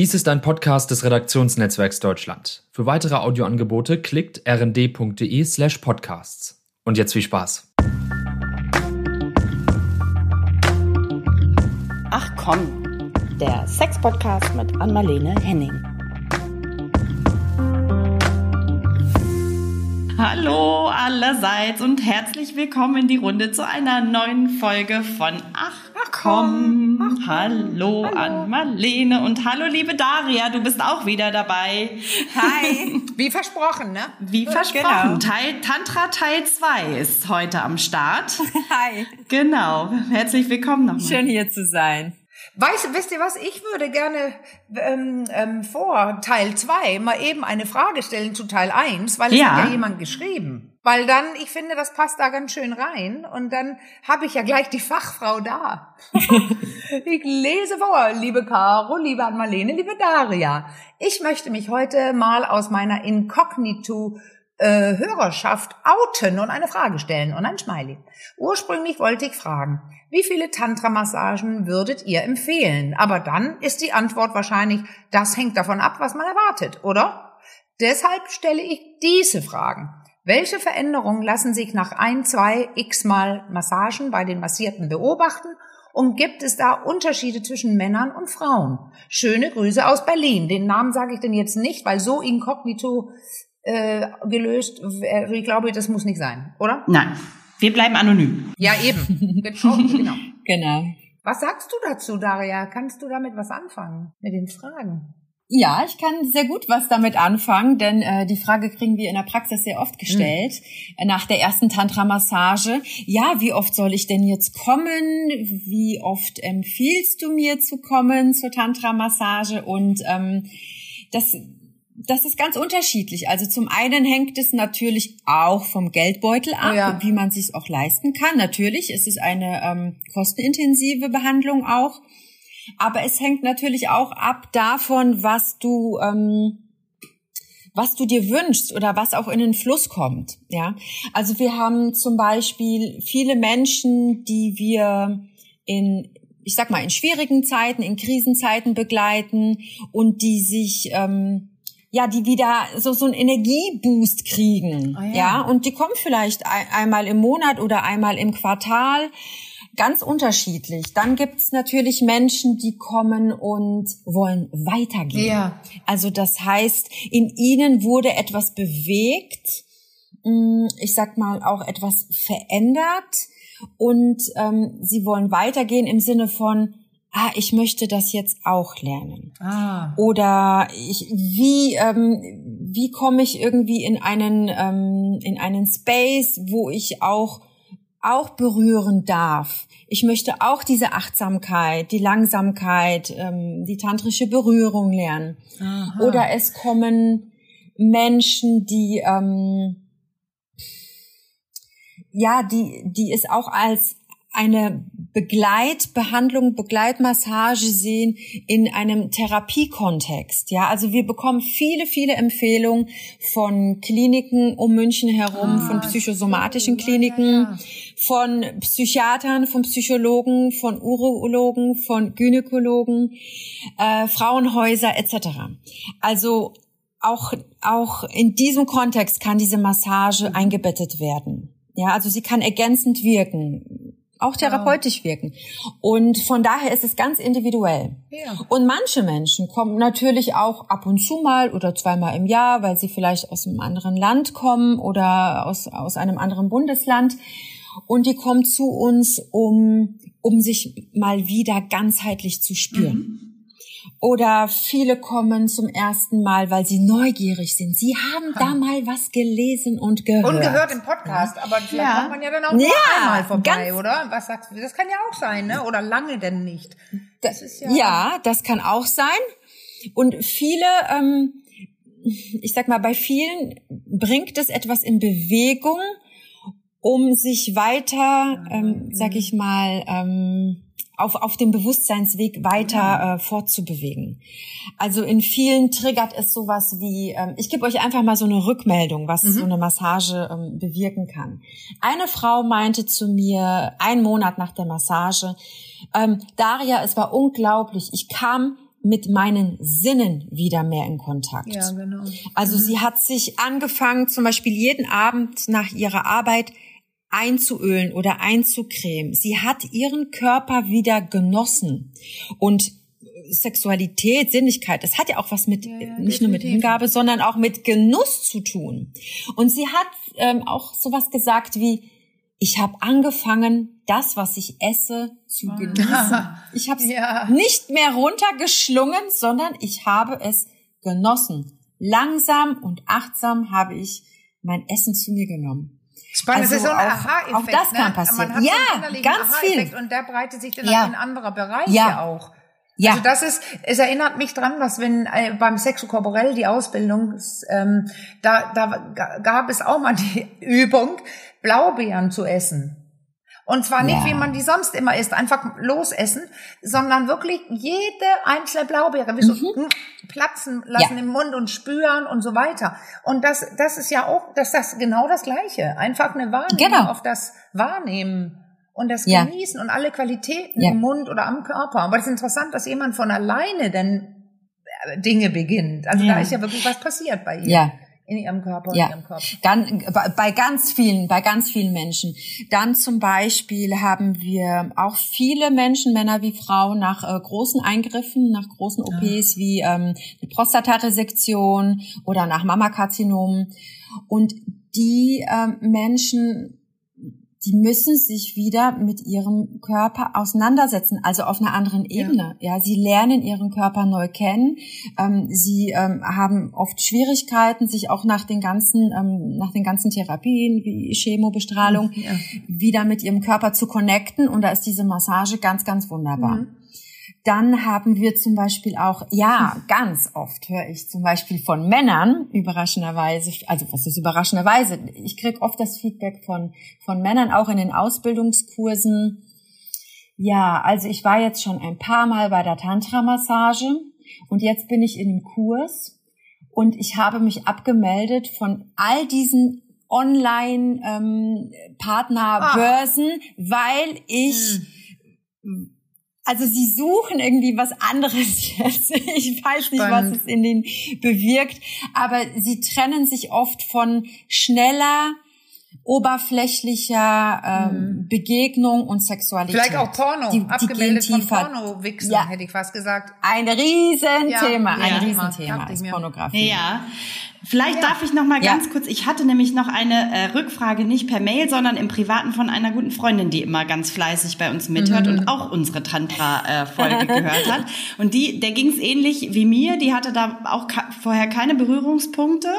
Dies ist ein Podcast des Redaktionsnetzwerks Deutschland. Für weitere Audioangebote klickt rnd.de slash podcasts. Und jetzt viel Spaß. Ach komm, der Sex-Podcast mit Anmalene Henning. Hallo allerseits und herzlich willkommen in die Runde zu einer neuen Folge von Ach, Ach komm. Hallo, hallo an Marlene und hallo liebe Daria, du bist auch wieder dabei. Hi, wie versprochen, ne? Wie versprochen. Genau. Teil, Tantra Teil 2 ist heute am Start. Hi. Genau, herzlich willkommen nochmal. Schön hier zu sein. Weißt, wisst ihr was? Ich würde gerne ähm, ähm, vor Teil 2 mal eben eine Frage stellen zu Teil 1, weil es ja. hat ja jemand geschrieben. Weil dann, ich finde, das passt da ganz schön rein. Und dann habe ich ja gleich die Fachfrau da. ich lese vor, liebe Caro, liebe Anmalene, liebe Daria. Ich möchte mich heute mal aus meiner Inkognito äh, Hörerschaft outen und eine Frage stellen und ein Smiley. Ursprünglich wollte ich fragen, wie viele Tantra-Massagen würdet ihr empfehlen? Aber dann ist die Antwort wahrscheinlich, das hängt davon ab, was man erwartet, oder? Deshalb stelle ich diese Fragen. Welche Veränderungen lassen sich nach ein, zwei, x mal Massagen bei den Massierten beobachten? Und gibt es da Unterschiede zwischen Männern und Frauen? Schöne Grüße aus Berlin. Den Namen sage ich denn jetzt nicht, weil so inkognito äh, gelöst. Ich glaube, das muss nicht sein, oder? Nein, wir bleiben anonym. Ja, eben. genau. genau. Was sagst du dazu, Daria? Kannst du damit was anfangen mit den Fragen? Ja, ich kann sehr gut was damit anfangen, denn äh, die Frage kriegen wir in der Praxis sehr oft gestellt mhm. nach der ersten Tantra-Massage. Ja, wie oft soll ich denn jetzt kommen? Wie oft empfiehlst du mir zu kommen zur Tantra-Massage? Und ähm, das das ist ganz unterschiedlich. Also zum einen hängt es natürlich auch vom Geldbeutel ab, oh ja. wie man sich auch leisten kann. Natürlich ist es eine ähm, kostenintensive Behandlung auch, aber es hängt natürlich auch ab davon, was du ähm, was du dir wünschst oder was auch in den Fluss kommt. Ja, also wir haben zum Beispiel viele Menschen, die wir in ich sag mal in schwierigen Zeiten, in Krisenzeiten begleiten und die sich ähm, ja, die wieder so so einen Energieboost kriegen, oh ja. ja. und die kommen vielleicht ein, einmal im Monat oder einmal im Quartal, ganz unterschiedlich. Dann gibt's natürlich Menschen, die kommen und wollen weitergehen. Ja. Also das heißt, in ihnen wurde etwas bewegt, mm, ich sag mal auch etwas verändert und ähm, sie wollen weitergehen im Sinne von ah, ich möchte das jetzt auch lernen. Ah. Oder ich, wie, ähm, wie komme ich irgendwie in einen, ähm, in einen Space, wo ich auch, auch berühren darf. Ich möchte auch diese Achtsamkeit, die Langsamkeit, ähm, die tantrische Berührung lernen. Aha. Oder es kommen Menschen, die, ähm, ja, die, die es auch als eine Begleitbehandlung, Begleitmassage sehen in einem Therapiekontext. Ja, also wir bekommen viele, viele Empfehlungen von Kliniken um München herum, ah, von psychosomatischen Kliniken, ja, ja. von Psychiatern, von Psychologen, von Urologen, von Gynäkologen, äh, Frauenhäuser etc. Also auch, auch in diesem Kontext kann diese Massage eingebettet werden. Ja, also sie kann ergänzend wirken auch therapeutisch wirken. Und von daher ist es ganz individuell. Ja. Und manche Menschen kommen natürlich auch ab und zu mal oder zweimal im Jahr, weil sie vielleicht aus einem anderen Land kommen oder aus, aus einem anderen Bundesland. Und die kommen zu uns, um, um sich mal wieder ganzheitlich zu spüren. Mhm. Oder viele kommen zum ersten Mal, weil sie neugierig sind. Sie haben da mal was gelesen und gehört. Und gehört im Podcast, aber vielleicht ja. kommt man ja dann auch nur ja, einmal vorbei, oder? Was sagst du? Das kann ja auch sein, ne? Oder lange denn nicht? Das ist ja, ja, das kann auch sein. Und viele, ähm, ich sag mal, bei vielen bringt es etwas in Bewegung, um sich weiter, ähm, sag ich mal, ähm, auf, auf dem Bewusstseinsweg weiter äh, fortzubewegen. Also in vielen triggert es sowas wie, ähm, ich gebe euch einfach mal so eine Rückmeldung, was mhm. so eine Massage ähm, bewirken kann. Eine Frau meinte zu mir, einen Monat nach der Massage, ähm, Daria, es war unglaublich, ich kam mit meinen Sinnen wieder mehr in Kontakt. Ja, genau. Also mhm. sie hat sich angefangen, zum Beispiel jeden Abend nach ihrer Arbeit einzuölen oder einzucremen. Sie hat ihren Körper wieder genossen und Sexualität, Sinnlichkeit, das hat ja auch was mit, ja, ja, nicht nur mit Hingabe, sondern auch mit Genuss zu tun. Und sie hat ähm, auch sowas gesagt wie, ich habe angefangen, das, was ich esse, zu genießen. Ich habe es ja. nicht mehr runtergeschlungen, sondern ich habe es genossen. Langsam und achtsam habe ich mein Essen zu mir genommen. Spannend, also das ist so ein Aha-Effekt. Auch das kann ne? passieren. ja, ganz viel. Und der breitet sich dann ja. in anderer Bereiche ja. auch. Ja. Also das ist, es erinnert mich dran, dass wenn äh, beim Sexo Corporell die Ausbildung, ähm, da, da gab es auch mal die Übung, Blaubeeren zu essen. Und zwar nicht, ja. wie man die sonst immer isst, einfach losessen, sondern wirklich jede einzelne Blaubeere, wie so mhm. platzen lassen ja. im Mund und spüren und so weiter. Und das, das ist ja auch, das ist genau das Gleiche. Einfach eine Wahrnehmung genau. auf das Wahrnehmen und das ja. Genießen und alle Qualitäten im Mund oder am Körper. Aber es ist interessant, dass jemand von alleine denn äh, Dinge beginnt. Also da ist ja wirklich was passiert bei ihr. Ja in ihrem Körper ja. in ihrem Kopf. Ganz, bei ganz vielen, bei ganz vielen Menschen. Dann zum Beispiel haben wir auch viele Menschen, Männer wie Frauen, nach äh, großen Eingriffen, nach großen OPs ja. wie ähm, Prostataresektion oder nach Mammakarzinom. Und die ähm, Menschen die müssen sich wieder mit ihrem Körper auseinandersetzen, also auf einer anderen Ebene. Ja, ja sie lernen ihren Körper neu kennen. Ähm, sie ähm, haben oft Schwierigkeiten, sich auch nach den ganzen, ähm, nach den ganzen Therapien wie Chemobestrahlung ja. wieder mit ihrem Körper zu connecten. Und da ist diese Massage ganz, ganz wunderbar. Mhm. Dann haben wir zum Beispiel auch, ja, ganz oft höre ich zum Beispiel von Männern, überraschenderweise, also was ist überraschenderweise? Ich kriege oft das Feedback von, von Männern, auch in den Ausbildungskursen. Ja, also ich war jetzt schon ein paar Mal bei der Tantra-Massage und jetzt bin ich in dem Kurs und ich habe mich abgemeldet von all diesen Online-Partnerbörsen, ähm, weil ich hm also sie suchen irgendwie was anderes jetzt. Ich weiß Spannend. nicht, was es in denen bewirkt, aber sie trennen sich oft von schneller, oberflächlicher ähm, mhm. Begegnung und Sexualität. Vielleicht auch Porno, die, abgemeldet die von Porno-Wichsen, ja. hätte ich fast gesagt. Ein Riesenthema, ja. ein ja. Riesenthema ist Pornografie. Ja, Vielleicht ja. darf ich noch mal ganz ja. kurz, ich hatte nämlich noch eine äh, Rückfrage nicht per Mail, sondern im Privaten von einer guten Freundin, die immer ganz fleißig bei uns mithört mhm. und auch unsere Tantra-Folge gehört hat. Und die, der ging es ähnlich wie mir, die hatte da auch vorher keine Berührungspunkte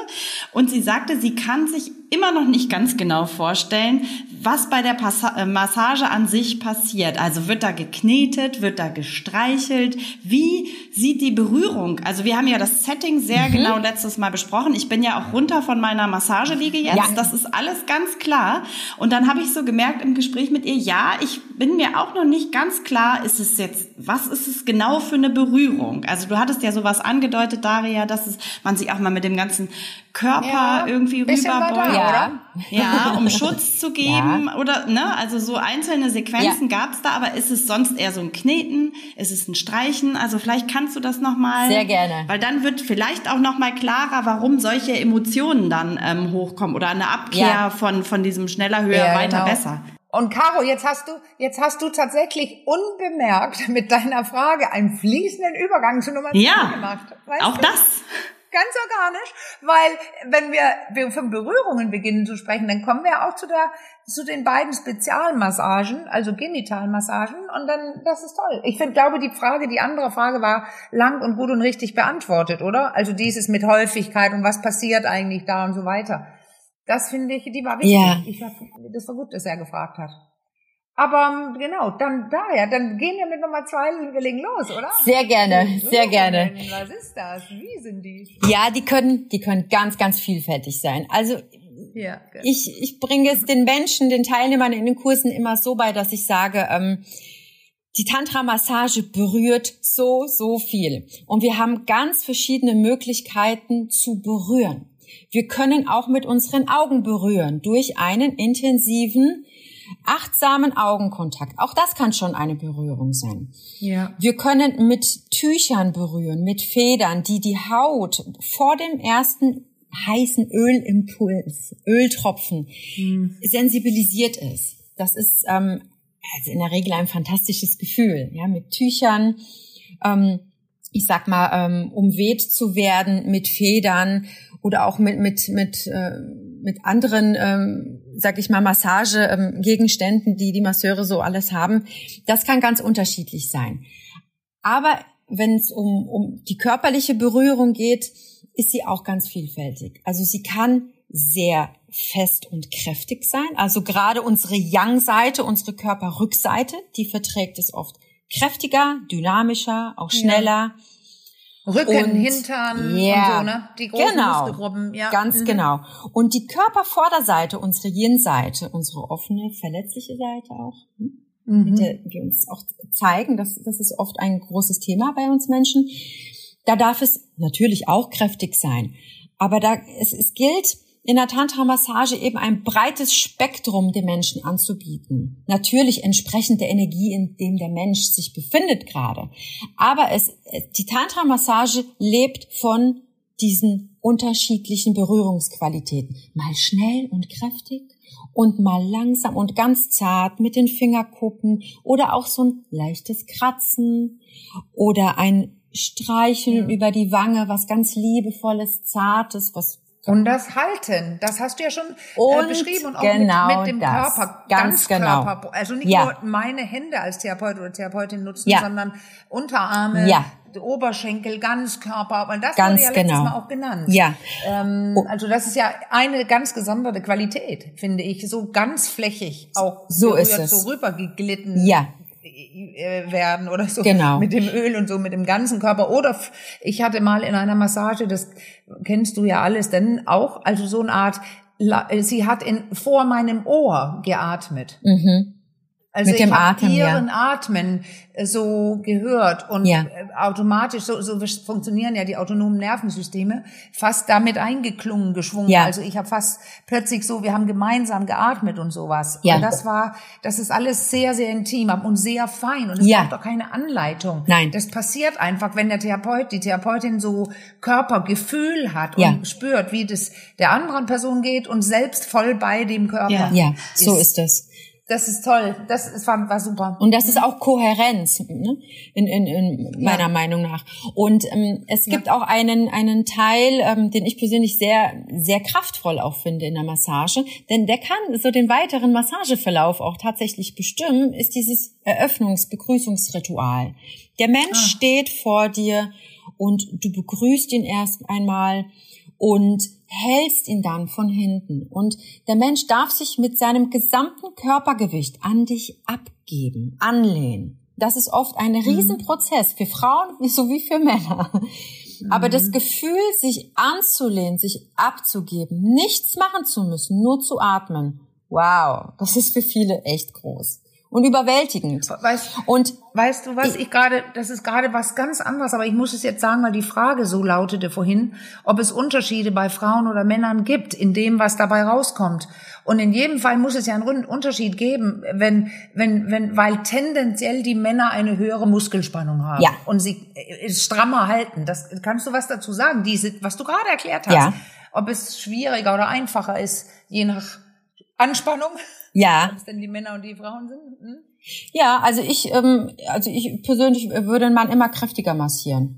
und sie sagte, sie kann sich immer noch nicht ganz genau vorstellen, was bei der Passa äh, Massage an sich passiert. Also wird da geknetet, wird da gestreichelt? Wie sieht die Berührung? Also wir haben ja das Setting sehr mhm. genau letztes Mal besprochen. Ich bin ja auch runter von meiner Massageliege jetzt. Ja. Das ist alles ganz klar. Und dann habe ich so gemerkt im Gespräch mit ihr, ja, ich bin mir auch noch nicht ganz klar, ist es jetzt, was ist es genau für eine Berührung? Also du hattest ja sowas angedeutet, Daria, dass es, man sich auch mal mit dem ganzen Körper ja, irgendwie rüberbeugt. Ja. ja, um Schutz zu geben ja. oder ne, also so einzelne Sequenzen ja. gab es da, aber ist es sonst eher so ein Kneten, ist es ein Streichen? Also vielleicht kannst du das noch mal Sehr gerne. Weil dann wird vielleicht auch noch mal klarer, warum solche Emotionen dann ähm, hochkommen oder eine Abkehr von von diesem schneller, höher, weiter, genau. besser. Und Caro, jetzt hast du, jetzt hast du tatsächlich unbemerkt mit deiner Frage einen fließenden Übergang zu Nummer zwei ja, gemacht. Weißt auch du? das. Ganz organisch, weil wenn wir von Berührungen beginnen zu sprechen, dann kommen wir auch zu der, zu den beiden Spezialmassagen, also Genitalmassagen, und dann, das ist toll. Ich finde, glaube, die Frage, die andere Frage war lang und gut und richtig beantwortet, oder? Also dieses mit Häufigkeit und was passiert eigentlich da und so weiter. Das finde ich, die war wichtig. Ja. Ich hab, das war gut, dass er gefragt hat. Aber ähm, genau, dann daher, dann gehen wir mit Nummer zwei, wir legen los, oder? Sehr gerne, sehr gerne. Was ist das? Wie sind die? Ja, die können, die können ganz, ganz vielfältig sein. Also ja, ich, ich bringe es den Menschen, den Teilnehmern in den Kursen immer so bei, dass ich sage, ähm, die Tantra-Massage berührt so, so viel. Und wir haben ganz verschiedene Möglichkeiten zu berühren. Wir können auch mit unseren Augen berühren durch einen intensiven achtsamen Augenkontakt. Auch das kann schon eine Berührung sein. Ja. Wir können mit Tüchern berühren, mit Federn, die die Haut vor dem ersten heißen Ölimpuls, Öltropfen, mhm. sensibilisiert ist. Das ist ähm, also in der Regel ein fantastisches Gefühl, ja, mit Tüchern, ähm, ich sag mal, ähm, umweht zu werden mit Federn oder auch mit mit mit äh, mit anderen, ähm, sag ich mal, Massagegegenständen, ähm, die die Masseure so alles haben. Das kann ganz unterschiedlich sein. Aber wenn es um um die körperliche Berührung geht, ist sie auch ganz vielfältig. Also sie kann sehr fest und kräftig sein. Also gerade unsere Yang-Seite, unsere Körperrückseite, die verträgt es oft kräftiger, dynamischer, auch schneller. Ja. Rücken, und, Hintern yeah, und so, ne? Die großen genau, Muskelgruppen, ja. Ganz mhm. genau. Und die Körpervorderseite, unsere Yin-Seite, unsere offene, verletzliche Seite auch, hm? mhm. mit der wir uns auch zeigen, das, das ist oft ein großes Thema bei uns Menschen. Da darf es natürlich auch kräftig sein. Aber da, es, es gilt, in der Tantra-Massage eben ein breites Spektrum dem Menschen anzubieten. Natürlich entsprechend der Energie, in dem der Mensch sich befindet gerade. Aber es, die Tantra-Massage lebt von diesen unterschiedlichen Berührungsqualitäten. Mal schnell und kräftig und mal langsam und ganz zart mit den Fingerkuppen oder auch so ein leichtes Kratzen oder ein Streicheln ja. über die Wange, was ganz liebevolles, zartes, was und das Halten, das hast du ja schon äh, und beschrieben und auch genau mit, mit dem das. Körper, ganz, ganz genau. Körper, also nicht ja. nur meine Hände als Therapeut oder Therapeutin nutzen, ja. sondern Unterarme, ja. Oberschenkel, Ganzkörper, weil das ganz wurde ja letztes genau. Mal auch genannt. Ja. Ähm, oh. Also das ist ja eine ganz gesonderte Qualität, finde ich, so ganz flächig auch so ist es. so rübergeglitten. Ja, äh, werden oder so genau. mit dem Öl und so mit dem ganzen Körper oder ich hatte mal in einer Massage das kennst du ja alles denn auch also so eine Art sie hat in vor meinem Ohr geatmet mhm. Also Mit dem ich Atem, ihren ja. Atmen äh, so gehört und ja. Äh, automatisch, so, so funktionieren ja die autonomen Nervensysteme, fast damit eingeklungen, geschwungen. Ja. Also ich habe fast plötzlich so, wir haben gemeinsam geatmet und sowas. Ja. Und das war, das ist alles sehr, sehr intim und sehr fein und es ja. braucht auch keine Anleitung. Nein. Das passiert einfach, wenn der Therapeut, die Therapeutin so Körpergefühl hat ja. und spürt, wie das der anderen Person geht und selbst voll bei dem Körper. Ja, ja so ist es. Das ist toll. Das ist, war, war super. Und das ist auch Kohärenz, ne? in, in, in meiner ja. Meinung nach. Und ähm, es gibt ja. auch einen, einen Teil, ähm, den ich persönlich sehr, sehr kraftvoll auch finde in der Massage. Denn der kann so den weiteren Massageverlauf auch tatsächlich bestimmen, ist dieses Eröffnungs-Begrüßungsritual. Der Mensch ah. steht vor dir und du begrüßt ihn erst einmal und hältst ihn dann von hinten. Und der Mensch darf sich mit seinem gesamten Körpergewicht an dich abgeben, anlehnen. Das ist oft ein mhm. Riesenprozess für Frauen sowie für Männer. Aber das mhm. Gefühl, sich anzulehnen, sich abzugeben, nichts machen zu müssen, nur zu atmen, wow, das ist für viele echt groß und überwältigend. Weißt, und weißt du was, ich, ich gerade, das ist gerade was ganz anderes, aber ich muss es jetzt sagen, weil die Frage so lautete vorhin, ob es Unterschiede bei Frauen oder Männern gibt in dem, was dabei rauskommt. Und in jedem Fall muss es ja einen Unterschied geben, wenn, wenn, wenn, weil tendenziell die Männer eine höhere Muskelspannung haben ja. und sie äh, strammer halten. Das kannst du was dazu sagen? Diese, was du gerade erklärt hast, ja. ob es schwieriger oder einfacher ist, je nach Anspannung. Ja. Was denn die Männer und die Frauen sind? Hm? Ja, also ich, ähm, also ich persönlich würde einen Mann immer kräftiger massieren.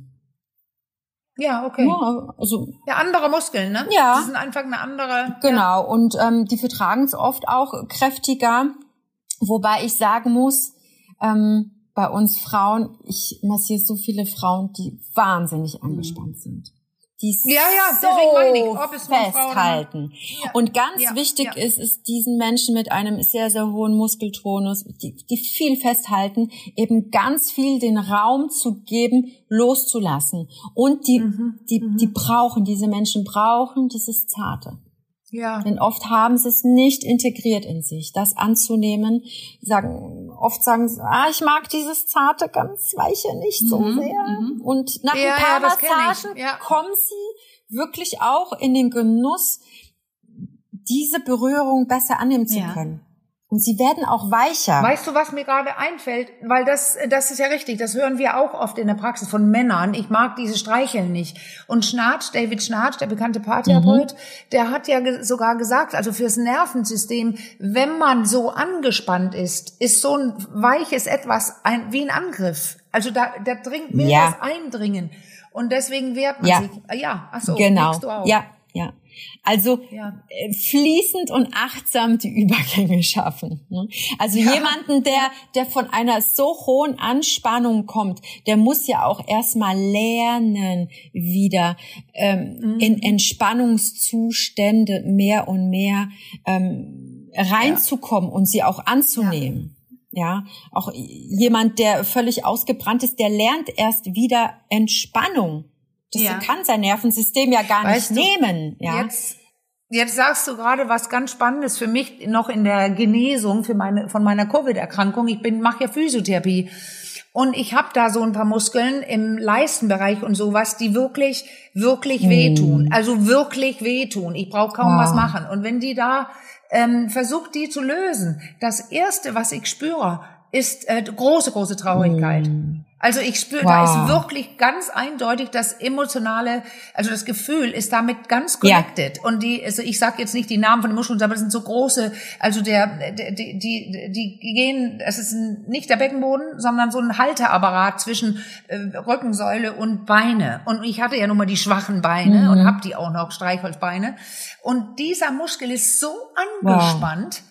Ja, okay. Ja, also, ja, andere Muskeln, ne? Ja. Das sind einfach eine andere. Genau, ja. und ähm, die vertragen es oft auch kräftiger. Wobei ich sagen muss, ähm, bei uns Frauen, ich massiere so viele Frauen, die wahnsinnig angespannt mhm. sind die ja, ja, so es festhalten. Ja. Und ganz ja, wichtig ja. ist, ist diesen Menschen mit einem sehr, sehr hohen Muskeltonus, die, die viel festhalten, eben ganz viel den Raum zu geben, loszulassen. Und die, mhm, die, mhm. die brauchen, diese Menschen brauchen dieses Zarte. Ja. Denn oft haben sie es nicht integriert in sich, das anzunehmen. Sagen, oft sagen sie, ah, ich mag dieses zarte, ganz weiche nicht so mhm, sehr. Mhm. Und nach ja, ein paar ja, Massagen ja. kommen sie wirklich auch in den Genuss, diese Berührung besser annehmen zu können. Und sie werden auch weicher. Weißt du, was mir gerade einfällt? Weil das, das ist ja richtig. Das hören wir auch oft in der Praxis von Männern. Ich mag diese Streicheln nicht. Und Schnarch, David Schnarch, der bekannte Paartherapeut, mhm. der hat ja sogar gesagt, also fürs Nervensystem, wenn man so angespannt ist, ist so ein weiches Etwas ein, wie ein Angriff. Also da, da dringt mehr ja. das Eindringen. Und deswegen wehrt man ja. sich. Ah, ja, ach so, genau. Ja, ja. Also ja. Äh, fließend und achtsam die Übergänge schaffen. Ne? Also ja. jemanden, der, der von einer so hohen Anspannung kommt, der muss ja auch erstmal lernen, wieder ähm, mhm. in Entspannungszustände mehr und mehr ähm, reinzukommen ja. und sie auch anzunehmen. Ja, auch jemand, der völlig ausgebrannt ist, der lernt erst wieder Entspannung. Das ja. kann sein Nervensystem ja gar weißt nicht du, nehmen. Ja. Jetzt, jetzt sagst du gerade was ganz Spannendes für mich noch in der Genesung für meine, von meiner Covid-Erkrankung. Ich bin mache ja Physiotherapie. Und ich habe da so ein paar Muskeln im Leistenbereich und sowas, die wirklich, wirklich wehtun. Mm. Also wirklich wehtun. Ich brauche kaum wow. was machen. Und wenn die da ähm, versucht, die zu lösen, das Erste, was ich spüre, ist äh, große, große Traurigkeit. Mm. Also ich spüre, wow. da ist wirklich ganz eindeutig das emotionale, also das Gefühl ist damit ganz connected. Ja. Und die, also ich sage jetzt nicht die Namen von den Muskeln, aber das sind so große, also der, die, die, die gehen, es ist nicht der Beckenboden, sondern so ein Halteapparat zwischen äh, Rückensäule und Beine. Und ich hatte ja nun mal die schwachen Beine mhm. und habe die auch noch Streichholzbeine. Und dieser Muskel ist so angespannt. Wow.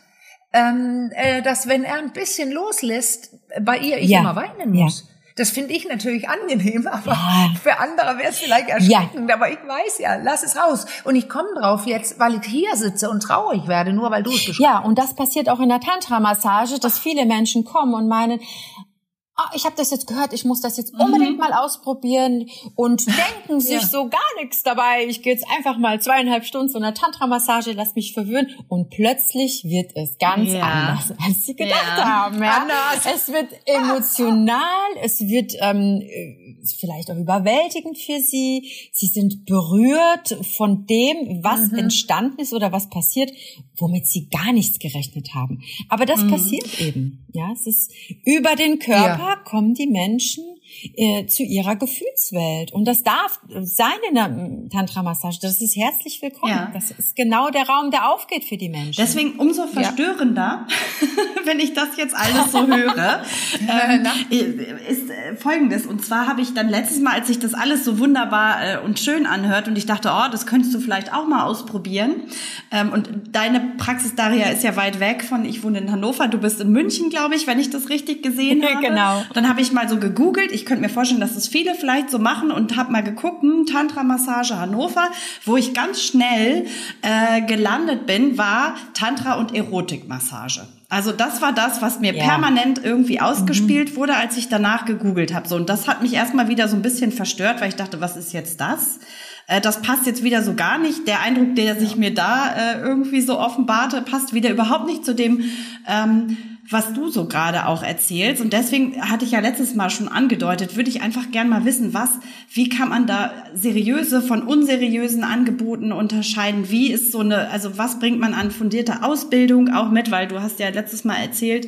Ähm, äh, dass wenn er ein bisschen loslässt, bei ihr ich ja. immer weinen muss. Ja. Das finde ich natürlich angenehm, aber ja. für andere wäre es vielleicht erschreckend. Ja. Aber ich weiß ja, lass es raus. Und ich komme drauf jetzt, weil ich hier sitze und traurig werde, nur weil du es Ja, und das passiert auch in der Tantra-Massage, dass viele Menschen kommen und meinen, ah, ich habe das jetzt gehört, ich muss das jetzt unbedingt mhm. mal ausprobieren und denken sich ja. so gar nichts dabei. Ich gehe jetzt einfach mal zweieinhalb Stunden zu einer Tantra-Massage, lass mich verwöhnen und plötzlich wird es ganz ja. anders, als sie gedacht ja. haben. Ja? Es wird emotional, es wird ähm, vielleicht auch überwältigend für sie. Sie sind berührt von dem, was mhm. entstanden ist oder was passiert, womit sie gar nichts gerechnet haben. Aber das mhm. passiert eben. Ja, es ist über den Körper ja. kommen die Menschen äh, zu ihrer Gefühlswelt. Und das darf sein in der Tantra-Massage. Das ist herzlich willkommen. Ja. Das ist genau der Raum, der aufgeht für die Menschen. Deswegen umso verstörender, ja. wenn ich das jetzt alles so höre, ähm, ist äh, Folgendes. Und zwar habe ich dann letztes Mal, als sich das alles so wunderbar äh, und schön anhört und ich dachte, oh, das könntest du vielleicht auch mal ausprobieren. Ähm, und deine Praxis, Daria, ist ja weit weg von, ich wohne in Hannover, du bist in München, glaube ich, wenn ich das richtig gesehen habe. genau. Dann habe ich mal so gegoogelt. Ich könnte mir vorstellen, dass das viele vielleicht so machen und habe mal geguckt, hm, Tantra-Massage Hannover, wo ich ganz schnell äh, gelandet bin, war Tantra- und Erotikmassage. Also das war das, was mir ja. permanent irgendwie ausgespielt mhm. wurde, als ich danach gegoogelt habe. So und das hat mich erstmal wieder so ein bisschen verstört, weil ich dachte, was ist jetzt das? Äh, das passt jetzt wieder so gar nicht. Der Eindruck, der sich mir da äh, irgendwie so offenbarte, passt wieder überhaupt nicht zu dem, ähm, was du so gerade auch erzählst. Und deswegen hatte ich ja letztes Mal schon angedeutet, würde ich einfach gern mal wissen, was, wie kann man da seriöse von unseriösen Angeboten unterscheiden? Wie ist so eine, also was bringt man an fundierter Ausbildung auch mit? Weil du hast ja letztes Mal erzählt,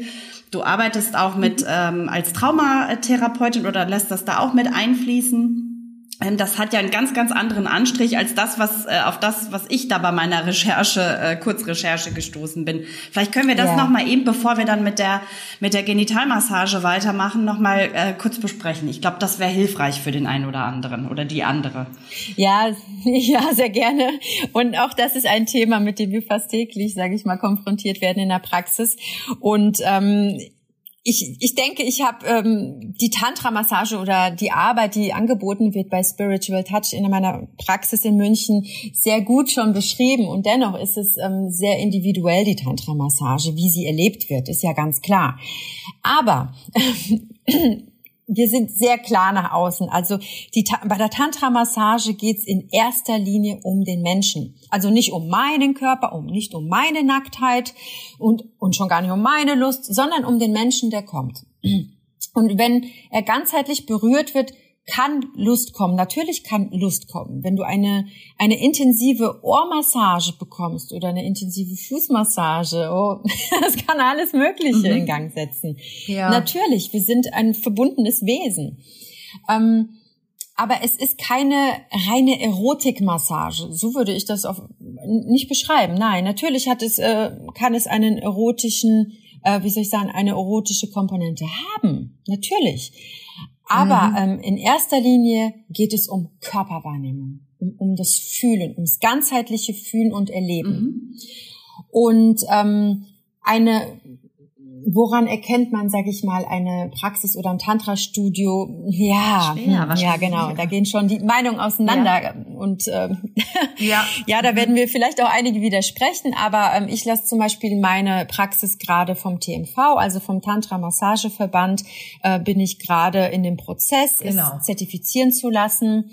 du arbeitest auch mit ähm, als Traumatherapeutin oder lässt das da auch mit einfließen. Ähm, das hat ja einen ganz, ganz anderen Anstrich als das, was äh, auf das, was ich da bei meiner Recherche, äh, Kurzrecherche gestoßen bin. Vielleicht können wir das ja. noch mal eben, bevor wir dann mit der mit der Genitalmassage weitermachen, noch mal äh, kurz besprechen. Ich glaube, das wäre hilfreich für den einen oder anderen oder die andere. Ja, ja, sehr gerne. Und auch das ist ein Thema, mit dem wir fast täglich, sage ich mal, konfrontiert werden in der Praxis. Und ähm, ich, ich denke, ich habe ähm, die Tantra-Massage oder die Arbeit, die angeboten wird bei Spiritual Touch in meiner Praxis in München, sehr gut schon beschrieben. Und dennoch ist es ähm, sehr individuell, die Tantra-Massage, wie sie erlebt wird, ist ja ganz klar. Aber wir sind sehr klar nach außen. Also die, bei der Tantra-Massage geht's in erster Linie um den Menschen. Also nicht um meinen Körper, um nicht um meine Nacktheit und, und schon gar nicht um meine Lust, sondern um den Menschen, der kommt. Und wenn er ganzheitlich berührt wird, kann Lust kommen. Natürlich kann Lust kommen. Wenn du eine, eine intensive Ohrmassage bekommst oder eine intensive Fußmassage, oh, das kann alles Mögliche mhm. in Gang setzen. Ja. Natürlich, wir sind ein verbundenes Wesen. Ähm, aber es ist keine reine Erotikmassage. So würde ich das auf, nicht beschreiben. Nein, natürlich hat es, äh, kann es einen erotischen, äh, wie soll ich sagen, eine erotische Komponente haben. Natürlich. Aber mhm. ähm, in erster Linie geht es um Körperwahrnehmung, um, um das Fühlen, ums ganzheitliche Fühlen und Erleben. Mhm. Und ähm, eine woran erkennt man, sage ich mal, eine Praxis oder ein Tantra-Studio? Ja, Schwer, hm, ja, genau. Da gehen schon die Meinungen auseinander ja. und ähm, ja. ja, da werden wir vielleicht auch einige widersprechen. Aber ähm, ich lasse zum Beispiel meine Praxis gerade vom TMV, also vom Tantra-Massageverband, äh, bin ich gerade in dem Prozess, genau. es zertifizieren zu lassen.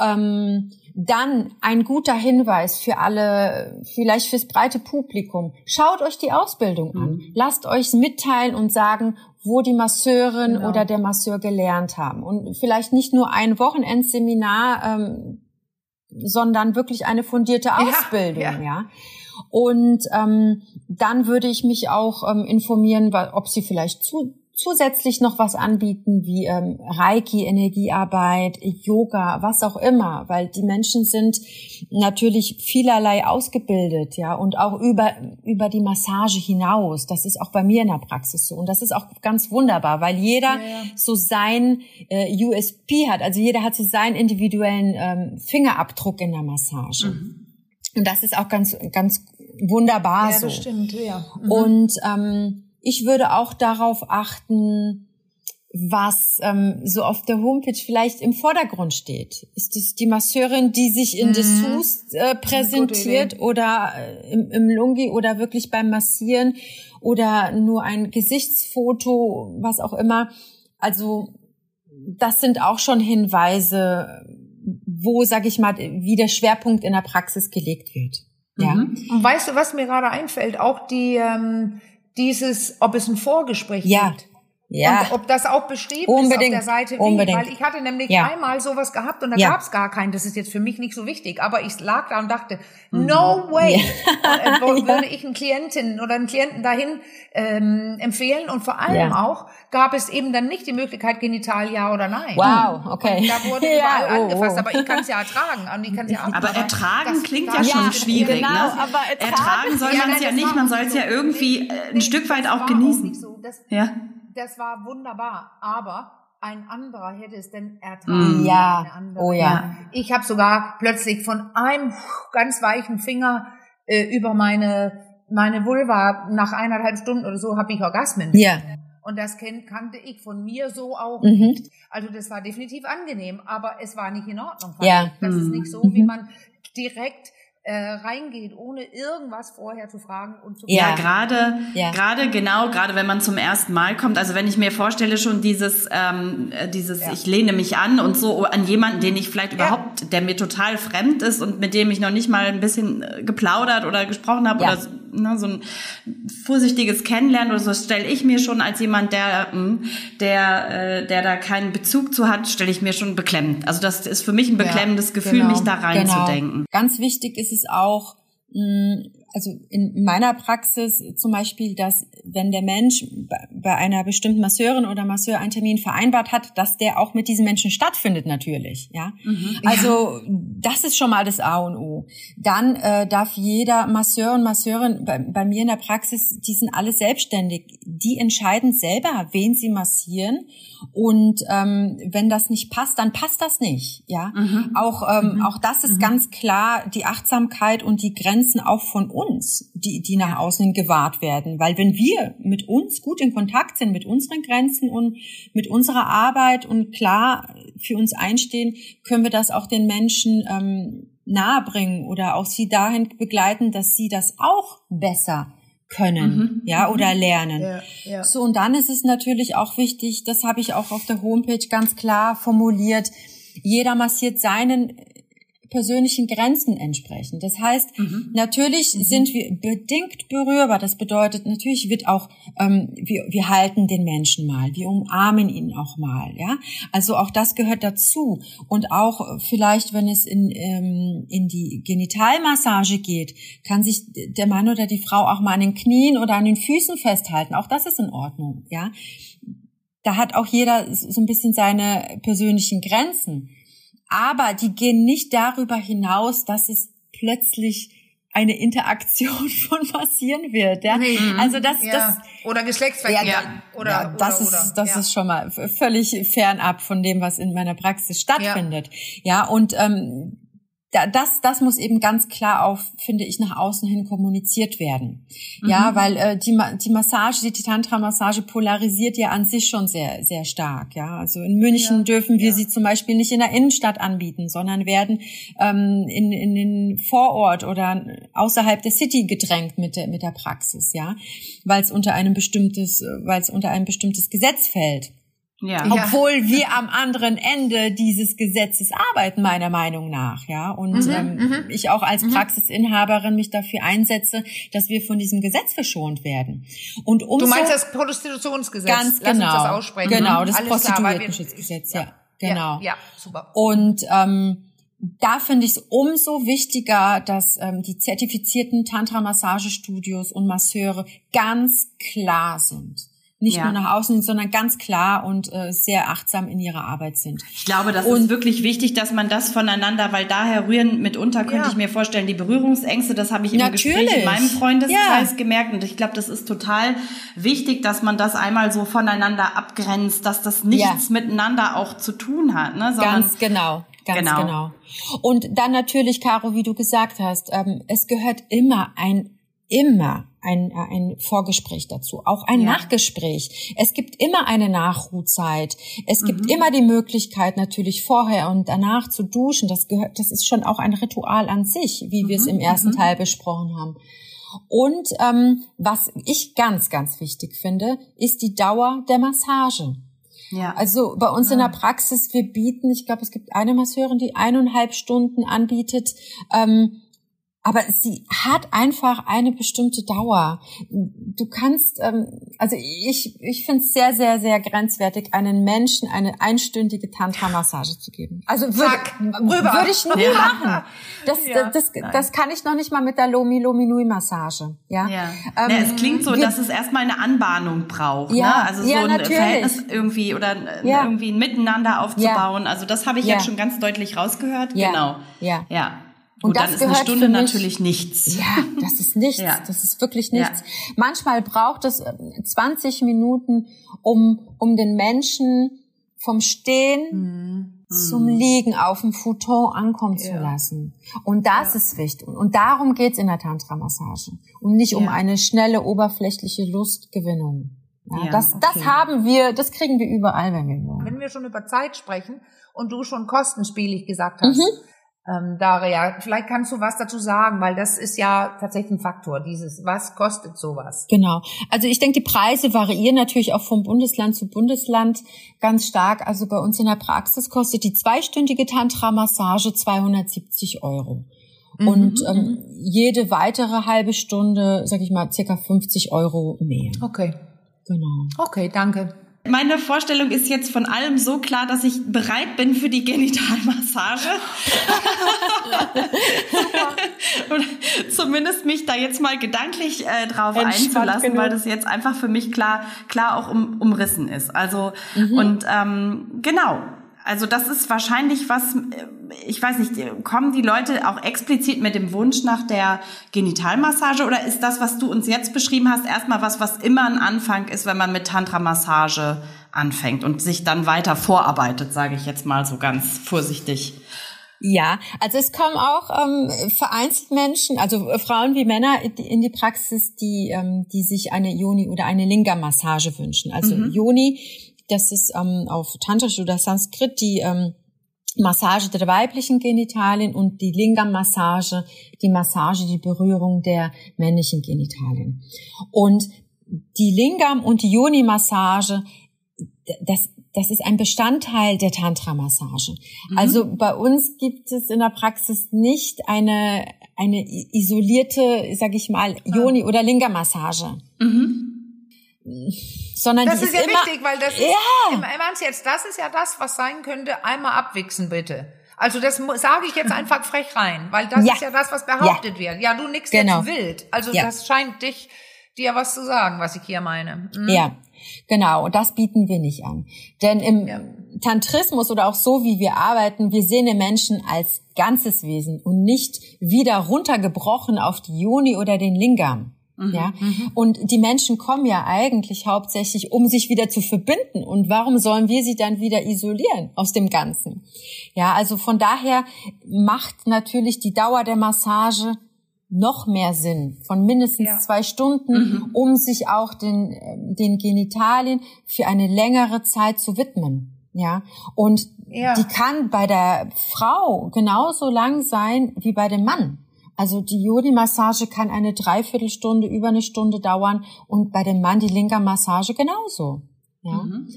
Ähm, dann ein guter Hinweis für alle, vielleicht fürs breite Publikum. Schaut euch die Ausbildung mhm. an. Lasst euch mitteilen und sagen, wo die Masseurin genau. oder der Masseur gelernt haben. Und vielleicht nicht nur ein Wochenendseminar, ähm, sondern wirklich eine fundierte Ausbildung, ja. ja. ja. Und ähm, dann würde ich mich auch ähm, informieren, ob sie vielleicht zu zusätzlich noch was anbieten wie ähm, Reiki, Energiearbeit, Yoga, was auch immer, weil die Menschen sind natürlich vielerlei ausgebildet, ja, und auch über über die Massage hinaus. Das ist auch bei mir in der Praxis so und das ist auch ganz wunderbar, weil jeder ja, ja. so sein äh, USP hat, also jeder hat so seinen individuellen ähm, Fingerabdruck in der Massage. Mhm. Und das ist auch ganz ganz wunderbar ja, so. Das stimmt, ja. Mhm. Und ähm, ich würde auch darauf achten, was ähm, so auf der Homepage vielleicht im Vordergrund steht. Ist es die Masseurin, die sich in mhm. Dessous äh, präsentiert oder äh, im, im Lungi oder wirklich beim Massieren oder nur ein Gesichtsfoto, was auch immer. Also das sind auch schon Hinweise, wo, sag ich mal, wie der Schwerpunkt in der Praxis gelegt wird. Ja. Mhm. Und weißt du, was mir gerade einfällt? Auch die ähm, dieses, ob es ein Vorgespräch ja. gibt. Ja. Und ob das auch beschrieben Unbedingt. ist auf der Seite wie, Unbedingt. weil ich hatte nämlich ja. einmal sowas gehabt und da ja. gab's gar keinen. Das ist jetzt für mich nicht so wichtig, aber ich lag da und dachte, mhm. no way, ja. äh, würde ich einen Klientin oder einen Klienten dahin ähm, empfehlen und vor allem ja. auch gab es eben dann nicht die Möglichkeit Genital ja oder nein. Wow, okay. Und da wurde überall oh, angefasst, oh. aber ich kann es ja ertragen und ich kann ja Aber ertragen das, klingt das, ja schon schwierig, genau, ne? Aber ertragen, ertragen soll man es ja, nicht, man soll es ja irgendwie äh, ein Stück weit auch genießen. Auch so. das, ja das war wunderbar, aber ein anderer hätte es denn ertragen. Mm, ja, oh ja. Ich habe sogar plötzlich von einem ganz weichen Finger äh, über meine meine Vulva nach eineinhalb Stunden oder so habe ich Orgasmen. Ja. Und das kennt, kannte ich von mir so auch mhm. nicht. Also das war definitiv angenehm, aber es war nicht in Ordnung. Ja. Das mhm. ist nicht so, wie man direkt äh, reingeht, ohne irgendwas vorher zu fragen und zu Ja, gerade, ja. gerade genau, gerade wenn man zum ersten Mal kommt. Also wenn ich mir vorstelle schon dieses, ähm, äh, dieses, ja. ich lehne mich an und so an jemanden, den ich vielleicht ja. überhaupt, der mir total fremd ist und mit dem ich noch nicht mal ein bisschen äh, geplaudert oder gesprochen habe oder ne, so ein vorsichtiges Kennenlernen oder so stelle ich mir schon als jemand, der, hm, der, äh, der da keinen Bezug zu hat, stelle ich mir schon beklemmend. Also das ist für mich ein beklemmendes Gefühl, genau. mich da reinzudenken. Genau. Ganz wichtig ist es auch, mh, also in meiner Praxis zum Beispiel, dass wenn der Mensch bei einer bestimmten Masseurin oder Masseur einen Termin vereinbart hat, dass der auch mit diesem Menschen stattfindet natürlich, ja. Mhm, also ja. das ist schon mal das A und O. Dann äh, darf jeder Masseur und Masseurin bei, bei mir in der Praxis, die sind alle selbstständig, die entscheiden selber, wen sie massieren und ähm, wenn das nicht passt, dann passt das nicht, ja. Mhm. Auch ähm, mhm. auch das ist mhm. ganz klar die Achtsamkeit und die Grenzen auch von uns, die die nach außen gewahrt werden, weil wenn wir mit uns gut in Kontakt sind mit unseren Grenzen und mit unserer Arbeit und klar für uns einstehen, können wir das auch den Menschen ähm, nahebringen oder auch sie dahin begleiten, dass sie das auch besser können, mhm. ja, mhm. oder lernen. Ja, ja. So, und dann ist es natürlich auch wichtig, das habe ich auch auf der Homepage ganz klar formuliert, jeder massiert seinen persönlichen Grenzen entsprechen. Das heißt, mhm. natürlich mhm. sind wir bedingt berührbar. Das bedeutet, natürlich wird auch, ähm, wir, wir halten den Menschen mal, wir umarmen ihn auch mal, ja. Also auch das gehört dazu. Und auch vielleicht, wenn es in, ähm, in die Genitalmassage geht, kann sich der Mann oder die Frau auch mal an den Knien oder an den Füßen festhalten. Auch das ist in Ordnung, ja. Da hat auch jeder so ein bisschen seine persönlichen Grenzen aber die gehen nicht darüber hinaus, dass es plötzlich eine Interaktion von passieren wird. Ja? Nee. Also das, ja. das oder Geschlechtsverkehr ja, oder, ja, das oder, ist das ja. ist schon mal völlig fernab von dem, was in meiner Praxis stattfindet. Ja, und ähm, das, das muss eben ganz klar auf, finde ich, nach außen hin kommuniziert werden. Mhm. Ja, weil äh, die, die Massage, die Tantra-Massage polarisiert ja an sich schon sehr, sehr stark. Ja, also in München ja, dürfen wir ja. sie zum Beispiel nicht in der Innenstadt anbieten, sondern werden ähm, in, in den Vorort oder außerhalb der City gedrängt mit der, mit der Praxis. Ja, weil es unter einem bestimmtes, weil es unter ein bestimmtes Gesetz fällt. Ja. Obwohl ja. wir am anderen Ende dieses Gesetzes arbeiten, meiner Meinung nach, ja. Und mhm, ähm, mhm. ich auch als mhm. Praxisinhaberin mich dafür einsetze, dass wir von diesem Gesetz verschont werden. Und umso, du meinst das Prostitutionsgesetz? Ganz genau. Lass uns das genau. aussprechen. Genau, das Prostituiertenschutzgesetz, ja. Genau. Ja, ja, super. Und ähm, da finde ich es umso wichtiger, dass ähm, die zertifizierten Tantra-Massagestudios und Masseure ganz klar sind nicht ja. nur nach außen, sondern ganz klar und äh, sehr achtsam in ihrer Arbeit sind. Ich glaube, das und, ist wirklich wichtig, dass man das voneinander, weil daher rühren mitunter könnte ja. ich mir vorstellen, die Berührungsängste, das habe ich im Natürlich. Gespräch in meinem Freundeskreis ja. gemerkt und ich glaube, das ist total wichtig, dass man das einmal so voneinander abgrenzt, dass das nichts miteinander auch zu tun hat, ne? Sondern, Ganz genau. Ganz genau. genau. Und dann natürlich, Caro, wie du gesagt hast, ähm, es gehört immer ein immer ein, ein Vorgespräch dazu, auch ein ja. Nachgespräch. Es gibt immer eine Nachruhzeit. Es gibt mhm. immer die Möglichkeit, natürlich vorher und danach zu duschen. Das gehört, das ist schon auch ein Ritual an sich, wie mhm. wir es mhm. im ersten mhm. Teil besprochen haben. Und ähm, was ich ganz, ganz wichtig finde, ist die Dauer der Massage. Ja. Also bei uns ja. in der Praxis, wir bieten, ich glaube, es gibt eine Masseurin, die eineinhalb Stunden anbietet. Ähm, aber sie hat einfach eine bestimmte Dauer. Du kannst, ähm, also ich, ich finde es sehr, sehr, sehr grenzwertig, einen Menschen eine einstündige Tantra-Massage zu geben. Also würde, würde ich nie ja. machen. Das, ja. das, das, das, kann ich noch nicht mal mit der Lomi Lomi Nui Massage. Ja. ja. Ähm, ja es klingt so, wir, dass es erstmal eine Anbahnung braucht. Ja, ne? Also so ein natürlich. Verhältnis irgendwie oder irgendwie ein Miteinander aufzubauen. Also das habe ich jetzt schon ganz deutlich rausgehört. Genau. Ja. Ja. Und Gut, das dann ist gehört eine Stunde mich, natürlich nichts. Ja, das ist nichts. ja. Das ist wirklich nichts. Ja. Manchmal braucht es 20 ähm, Minuten, um, um den Menschen vom Stehen mhm. zum Liegen auf dem Futon ankommen ja. zu lassen. Und das ist wichtig. Und darum geht's in der Tantra-Massage. Und nicht um eine schnelle, oberflächliche Lustgewinnung. Ja, das, okay. das haben wir, das kriegen wir überall, wenn wir wollen. Wenn wir schon über Zeit sprechen und du schon kostenspielig gesagt hast, mhm ähm, Daria, vielleicht kannst du was dazu sagen, weil das ist ja tatsächlich ein Faktor, dieses, was kostet sowas? Genau. Also ich denke, die Preise variieren natürlich auch vom Bundesland zu Bundesland ganz stark. Also bei uns in der Praxis kostet die zweistündige Tantra-Massage 270 Euro. Mhm, Und ähm, mhm. jede weitere halbe Stunde, sag ich mal, circa 50 Euro mehr. Okay. Genau. Okay, danke. Meine Vorstellung ist jetzt von allem so klar, dass ich bereit bin für die Genitalmassage. Und zumindest mich da jetzt mal gedanklich äh, drauf Entspannt einzulassen, genug. weil das jetzt einfach für mich klar, klar auch um, umrissen ist. Also mhm. und ähm, genau, also das ist wahrscheinlich was, ich weiß nicht, kommen die Leute auch explizit mit dem Wunsch nach der Genitalmassage oder ist das, was du uns jetzt beschrieben hast, erstmal was, was immer ein Anfang ist, wenn man mit Tantra-Massage anfängt und sich dann weiter vorarbeitet, sage ich jetzt mal so ganz vorsichtig. Ja, also es kommen auch ähm, vereinzelt Menschen, also Frauen wie Männer in die Praxis, die, ähm, die sich eine Yoni oder eine Linga-Massage wünschen. Also mhm. Yoni das ist ähm, auf Tantrisch oder Sanskrit die ähm, Massage der weiblichen Genitalien und die Lingam-Massage, die Massage, die Berührung der männlichen Genitalien. Und die Lingam- und die Yoni-Massage, das, das ist ein Bestandteil der Tantra-Massage. Mhm. Also bei uns gibt es in der Praxis nicht eine, eine isolierte, sag ich mal, Yoni- oder Linga-Massage. Mhm. Sondern das ist, ist ja wichtig, weil das ist, ja. im Ernst jetzt, das ist ja das, was sein könnte, einmal abwichsen bitte. Also das sage ich jetzt einfach frech rein, weil das ja. ist ja das, was behauptet ja. wird. Ja, du nix genau. jetzt wild. Also ja. das scheint dich dir was zu sagen, was ich hier meine. Mhm. Ja, genau. Und das bieten wir nicht an. Denn im. Tantrismus oder auch so, wie wir arbeiten, wir sehen den Menschen als ganzes Wesen und nicht wieder runtergebrochen auf die Joni oder den Lingam. Mhm, ja, mhm. und die Menschen kommen ja eigentlich hauptsächlich, um sich wieder zu verbinden. Und warum sollen wir sie dann wieder isolieren aus dem Ganzen? Ja, also von daher macht natürlich die Dauer der Massage noch mehr Sinn von mindestens ja. zwei Stunden, mhm. um sich auch den, ähm, den Genitalien für eine längere Zeit zu widmen. Ja, und ja. die kann bei der Frau genauso lang sein wie bei dem Mann. Also die Yoni-Massage kann eine Dreiviertelstunde, über eine Stunde dauern und bei dem Mann die Linker-Massage genauso. Ja. Mhm.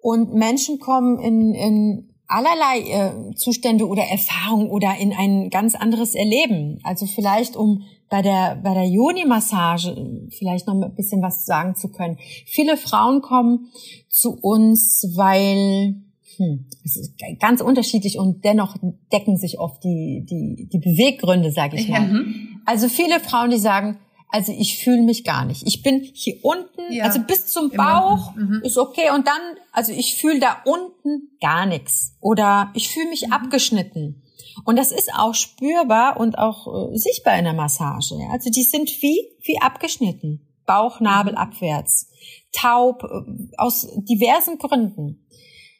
Und Menschen kommen in, in allerlei äh, Zustände oder Erfahrungen oder in ein ganz anderes Erleben. Also vielleicht um bei der bei der Yoni-Massage vielleicht noch ein bisschen was sagen zu können. Viele Frauen kommen zu uns, weil hm, es ist ganz unterschiedlich und dennoch decken sich oft die die die Beweggründe, sage ich mal. Mhm. Also viele Frauen, die sagen, also ich fühle mich gar nicht. Ich bin hier unten, ja, also bis zum Bauch mhm. ist okay und dann, also ich fühle da unten gar nichts oder ich fühle mich mhm. abgeschnitten. Und das ist auch spürbar und auch äh, sichtbar in der Massage. Ja? Also die sind wie wie abgeschnitten, Bauchnabel mhm. abwärts, taub äh, aus diversen Gründen.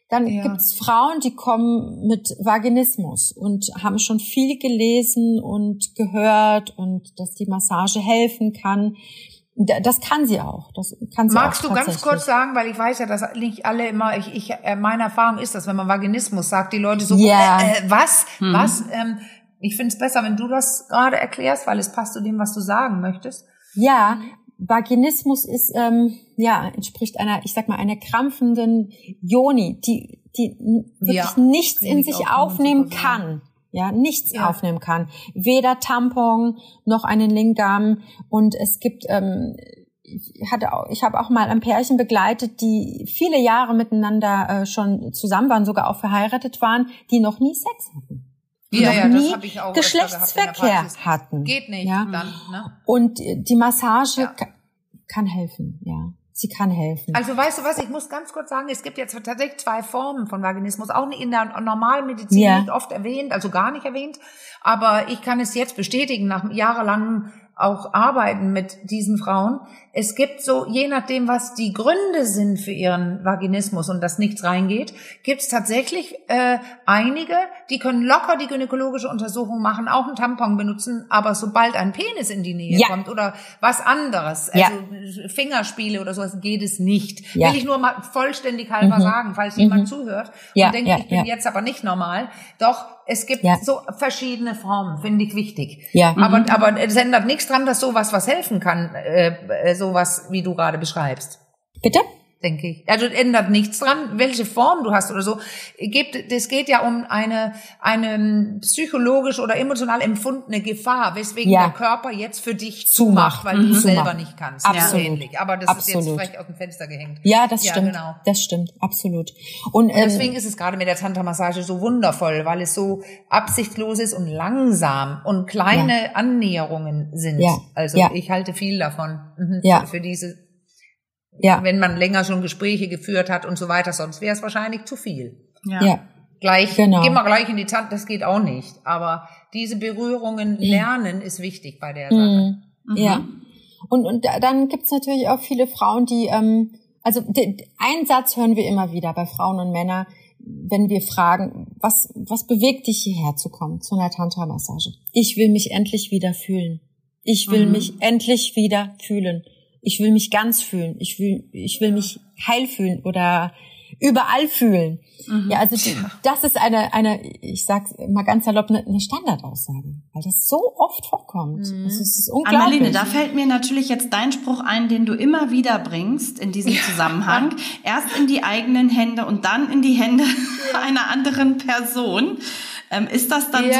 Dann ja. gibt's Frauen, die kommen mit Vaginismus und haben schon viel gelesen und gehört und dass die Massage helfen kann. Das kann sie auch. Das kann sie Magst auch du ganz kurz sagen, weil ich weiß ja, dass nicht alle immer, ich, ich, äh, meine Erfahrung ist, dass wenn man Vaginismus sagt, die Leute so, yeah. äh, äh, was, mhm. was? Ähm, ich finde es besser, wenn du das gerade erklärst, weil es passt zu dem, was du sagen möchtest. Ja, Vaginismus ist ähm, ja entspricht einer, ich sag mal, einer krampfenden Joni, die die wirklich ja, nichts in sich aufnehmen kann. Ja, nichts ja. aufnehmen kann. Weder Tampon noch einen Lingam. Und es gibt, ähm, ich hatte auch, ich habe auch mal ein Pärchen begleitet, die viele Jahre miteinander äh, schon zusammen waren, sogar auch verheiratet waren, die noch nie Sex hatten ja, noch ja, nie Geschlechtsverkehr hatten. Geht nicht. Ja? Dann, ne? Und die Massage ja. kann helfen, ja. Sie kann helfen. Also weißt du was, ich muss ganz kurz sagen, es gibt jetzt tatsächlich zwei Formen von Vaginismus, auch in der normalen Medizin ja. nicht oft erwähnt, also gar nicht erwähnt, aber ich kann es jetzt bestätigen nach jahrelangen auch arbeiten mit diesen Frauen. Es gibt so, je nachdem, was die Gründe sind für ihren Vaginismus und dass nichts reingeht, gibt es tatsächlich äh, einige, die können locker die gynäkologische Untersuchung machen, auch einen Tampon benutzen, aber sobald ein Penis in die Nähe ja. kommt oder was anderes, also ja. Fingerspiele oder sowas, geht es nicht. Ja. Will ich nur mal vollständig halber mhm. sagen, falls mhm. jemand zuhört und denkt, ich bin jetzt aber nicht normal. Doch, es gibt so verschiedene Formen, finde ich wichtig. Ja. Aber, mhm. aber es ändert nichts dran, dass sowas was helfen kann, äh, äh, sowas, wie du gerade beschreibst. Bitte? Denke ich. Also ändert nichts dran, welche Form du hast oder so. Das geht ja um eine, eine psychologisch oder emotional empfundene Gefahr, weswegen ja. der Körper jetzt für dich zumacht, weil mhm. du selber nicht kannst. Absolut. Ja, ähnlich. Aber das absolut. ist jetzt vielleicht aus dem Fenster gehängt. Ja, das ja, stimmt. Genau. Das stimmt, absolut. Und, ähm, und deswegen ist es gerade mit der Tantra-Massage so wundervoll, weil es so absichtslos ist und langsam und kleine ja. Annäherungen sind. Ja. Also ich halte viel davon mhm, ja. für diese ja. wenn man länger schon Gespräche geführt hat und so weiter, sonst wäre es wahrscheinlich zu viel. Ja. ja. Gleich, genau. gehen wir gleich in die Zand, das geht auch nicht. Aber diese Berührungen lernen ist wichtig bei der Sache. Mhm. Mhm. Ja. Und, und dann gibt's natürlich auch viele Frauen, die, ähm, also einen Satz hören wir immer wieder bei Frauen und Männern, wenn wir fragen, was, was bewegt dich hierher zu kommen, zu einer Tantra-Massage? Ich will mich endlich wieder fühlen. Ich will mhm. mich endlich wieder fühlen ich will mich ganz fühlen, ich will, ich will mich heil fühlen oder überall fühlen. Mhm. Ja, also die, das ist eine, eine, ich sag's mal ganz salopp, eine, Standardaussage, weil das so oft vorkommt. Mhm. Das ist, unglaublich. Anmalene, da fällt mir natürlich jetzt dein Spruch ein, den du immer wieder bringst in diesem Zusammenhang. Erst in die eigenen Hände und dann in die Hände einer anderen Person. Ähm, ist das dann ja,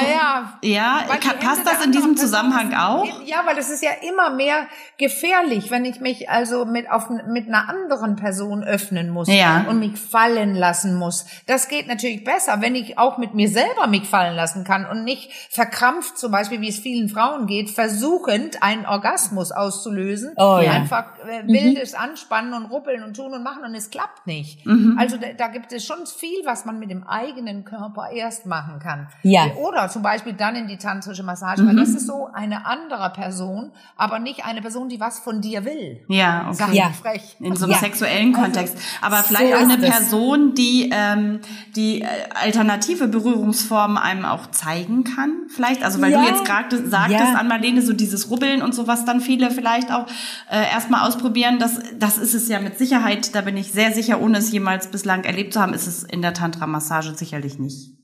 so? Ja, ja. passt das in diesem Zusammenhang auch? Ja, weil es ist ja immer mehr gefährlich, wenn ich mich also mit auf mit einer anderen Person öffnen muss ja. und mich fallen lassen muss. Das geht natürlich besser, wenn ich auch mit mir selber mich fallen lassen kann und nicht verkrampft, zum Beispiel, wie es vielen Frauen geht, versuchend einen Orgasmus auszulösen, oh, ja. einfach äh, wildes mhm. Anspannen und ruppeln und tun und machen und es klappt nicht. Mhm. Also da, da gibt es schon viel, was man mit dem eigenen Körper erst machen kann kann. Ja. Oder zum Beispiel dann in die tantrische Massage, mhm. weil das ist so eine andere Person, aber nicht eine Person, die was von dir will. Ja, okay. ja. frech. In so einem ja. sexuellen also, Kontext. Aber vielleicht so auch eine Person, die ähm, die äh, alternative Berührungsformen einem auch zeigen kann. Vielleicht, also weil ja. du jetzt gerade sagtest an Marlene, so dieses Rubbeln und sowas dann viele vielleicht auch äh, erstmal ausprobieren. Das, das ist es ja mit Sicherheit, da bin ich sehr sicher, ohne es jemals bislang erlebt zu haben, ist es in der Tantra-Massage sicherlich nicht.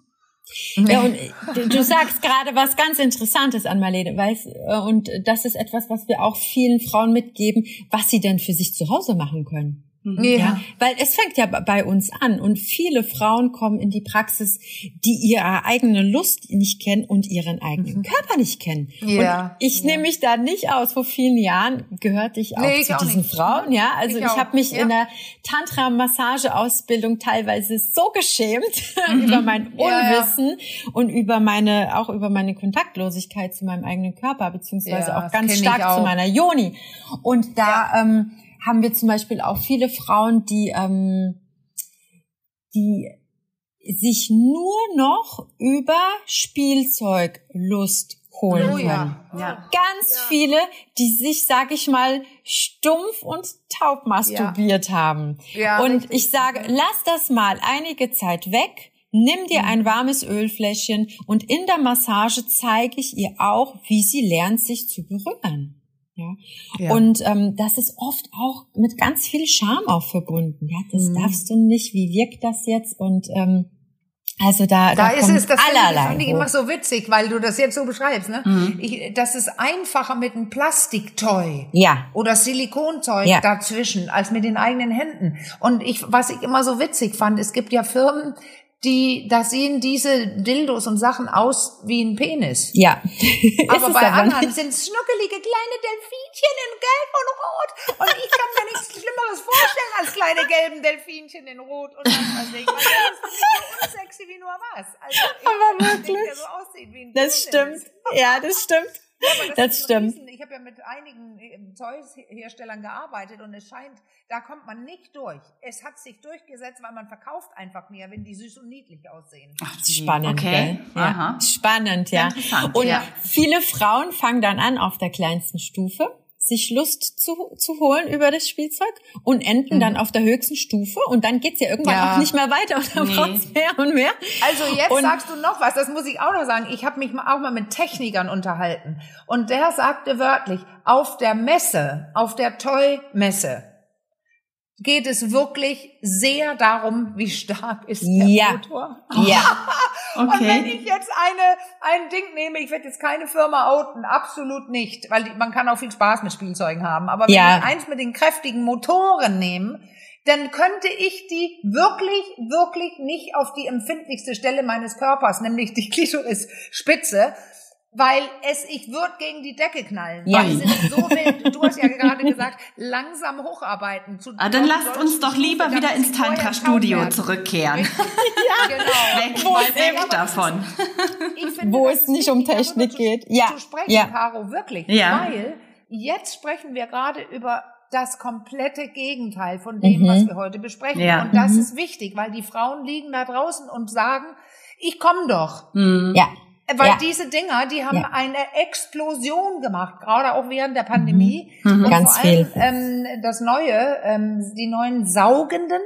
Ja, und du sagst gerade was ganz Interessantes an Marlene, weißt, äh, und das ist etwas, was wir auch vielen Frauen mitgeben, was sie denn für sich zu Hause machen können. Mhm. Ja. ja. Weil es fängt ja bei uns an und viele Frauen kommen in die Praxis, die ihre eigene Lust nicht kennen und ihren eigenen mhm. Körper nicht kennen. Ja. Und ich ja. nehme mich da nicht aus. Vor vielen Jahren gehörte ich auch nee, ich zu auch diesen nicht. Frauen. Ja, also ich, ich habe mich ja. in der Tantra-Massage-Ausbildung teilweise so geschämt mhm. über mein Unwissen und über meine auch über meine Kontaktlosigkeit zu meinem eigenen Körper beziehungsweise auch ganz stark auch. zu meiner Joni. Und da ähm, haben wir zum Beispiel auch viele Frauen, die, ähm, die sich nur noch über Spielzeuglust holen oh, können. Ja. ja. Ganz ja. viele, die sich, sag ich mal, stumpf und taub masturbiert ja. haben. Ja, und richtig. ich sage, lass das mal einige Zeit weg. Nimm dir mhm. ein warmes Ölfläschchen und in der Massage zeige ich ihr auch, wie sie lernt, sich zu berühren. Ja. ja. Und ähm, das ist oft auch mit ganz viel Scham auch verbunden. Ja, das mhm. darfst du nicht. Wie wirkt das jetzt? Und ähm, also da, da, da ist es, das allerlei finde ich immer so witzig, weil du das jetzt so beschreibst, ne? Mhm. Ich, das ist einfacher mit einem Plastiktoy ja. oder Silikonzeug ja. dazwischen als mit den eigenen Händen. Und ich, was ich immer so witzig fand, es gibt ja Firmen, die, da sehen diese Dildos und Sachen aus wie ein Penis. Ja. aber bei anderen sind es schnuckelige kleine Delfinchen in Gelb und Rot. Und ich kann mir nichts Schlimmeres vorstellen als kleine gelben Delfinchen in Rot und was weiß ich. Weil das ist so unsexy wie nur was. Also, aber wirklich. Der so aussieht wie ein das Penis. stimmt. Ja, das stimmt. Ja, das, das stimmt. So ich habe ja mit einigen Toys-Herstellern gearbeitet und es scheint, da kommt man nicht durch. Es hat sich durchgesetzt, weil man verkauft einfach mehr, wenn die süß und niedlich aussehen. Ach, spannend, okay. gell? Ja. Aha. Spannend, ja. Und ja. viele Frauen fangen dann an auf der kleinsten Stufe sich Lust zu, zu holen über das Spielzeug und enden mhm. dann auf der höchsten Stufe und dann geht's ja irgendwann ja. auch nicht mehr weiter und dann nee. braucht's mehr und mehr. Also jetzt und sagst du noch was, das muss ich auch noch sagen. Ich habe mich auch mal mit Technikern unterhalten und der sagte wörtlich, auf der Messe, auf der Toy-Messe, geht es wirklich sehr darum, wie stark ist der ja. Motor. Ja. Okay. Und wenn ich jetzt eine, ein Ding nehme, ich werde jetzt keine Firma outen, absolut nicht, weil die, man kann auch viel Spaß mit Spielzeugen haben. Aber wenn ja. ich eins mit den kräftigen Motoren nehme, dann könnte ich die wirklich, wirklich nicht auf die empfindlichste Stelle meines Körpers, nämlich die Klitorisspitze, weil es, ich würde gegen die Decke knallen. Ja. Weil es so wild, du hast ja gerade gesagt, langsam hocharbeiten. Zu ah, dann lasst uns doch lieber wieder ins Tantra-Studio zurückkehren. ja, genau. Weg, wo weg davon. Finde, wo es nicht um Technik geht. Ja. Zu sprechen, ja. Caro, wirklich. Ja. Weil jetzt sprechen wir gerade über das komplette Gegenteil von dem, mhm. was wir heute besprechen. Ja. Und das mhm. ist wichtig, weil die Frauen liegen da draußen und sagen, ich komme doch. Mhm. Ja. Weil ja. diese Dinger, die haben ja. eine Explosion gemacht, gerade auch während der Pandemie. Mhm. mhm. Und Ganz vor allem ähm, das Neue, ähm, die neuen Saugenden.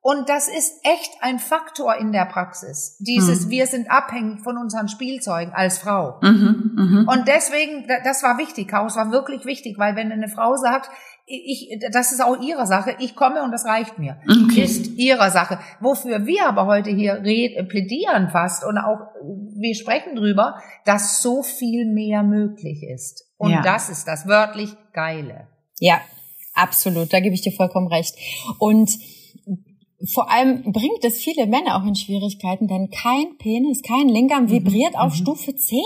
Und das ist echt ein Faktor in der Praxis. Dieses, mhm. wir sind abhängig von unseren Spielzeugen als Frau. Mhm. Mhm. Und deswegen, das war wichtig, Chaos war wirklich wichtig, weil wenn eine Frau sagt, ich, das ist auch ihre Sache. Ich komme und das reicht mir. Okay. Ist ihre Sache. Wofür wir aber heute hier red, plädieren fast und auch wir sprechen drüber, dass so viel mehr möglich ist. Und ja. das ist das wörtlich Geile. Ja, absolut. Da gebe ich dir vollkommen recht. Und vor allem bringt es viele Männer auch in Schwierigkeiten, denn kein Penis, kein Lingam mhm. vibriert mhm. auf Stufe 10.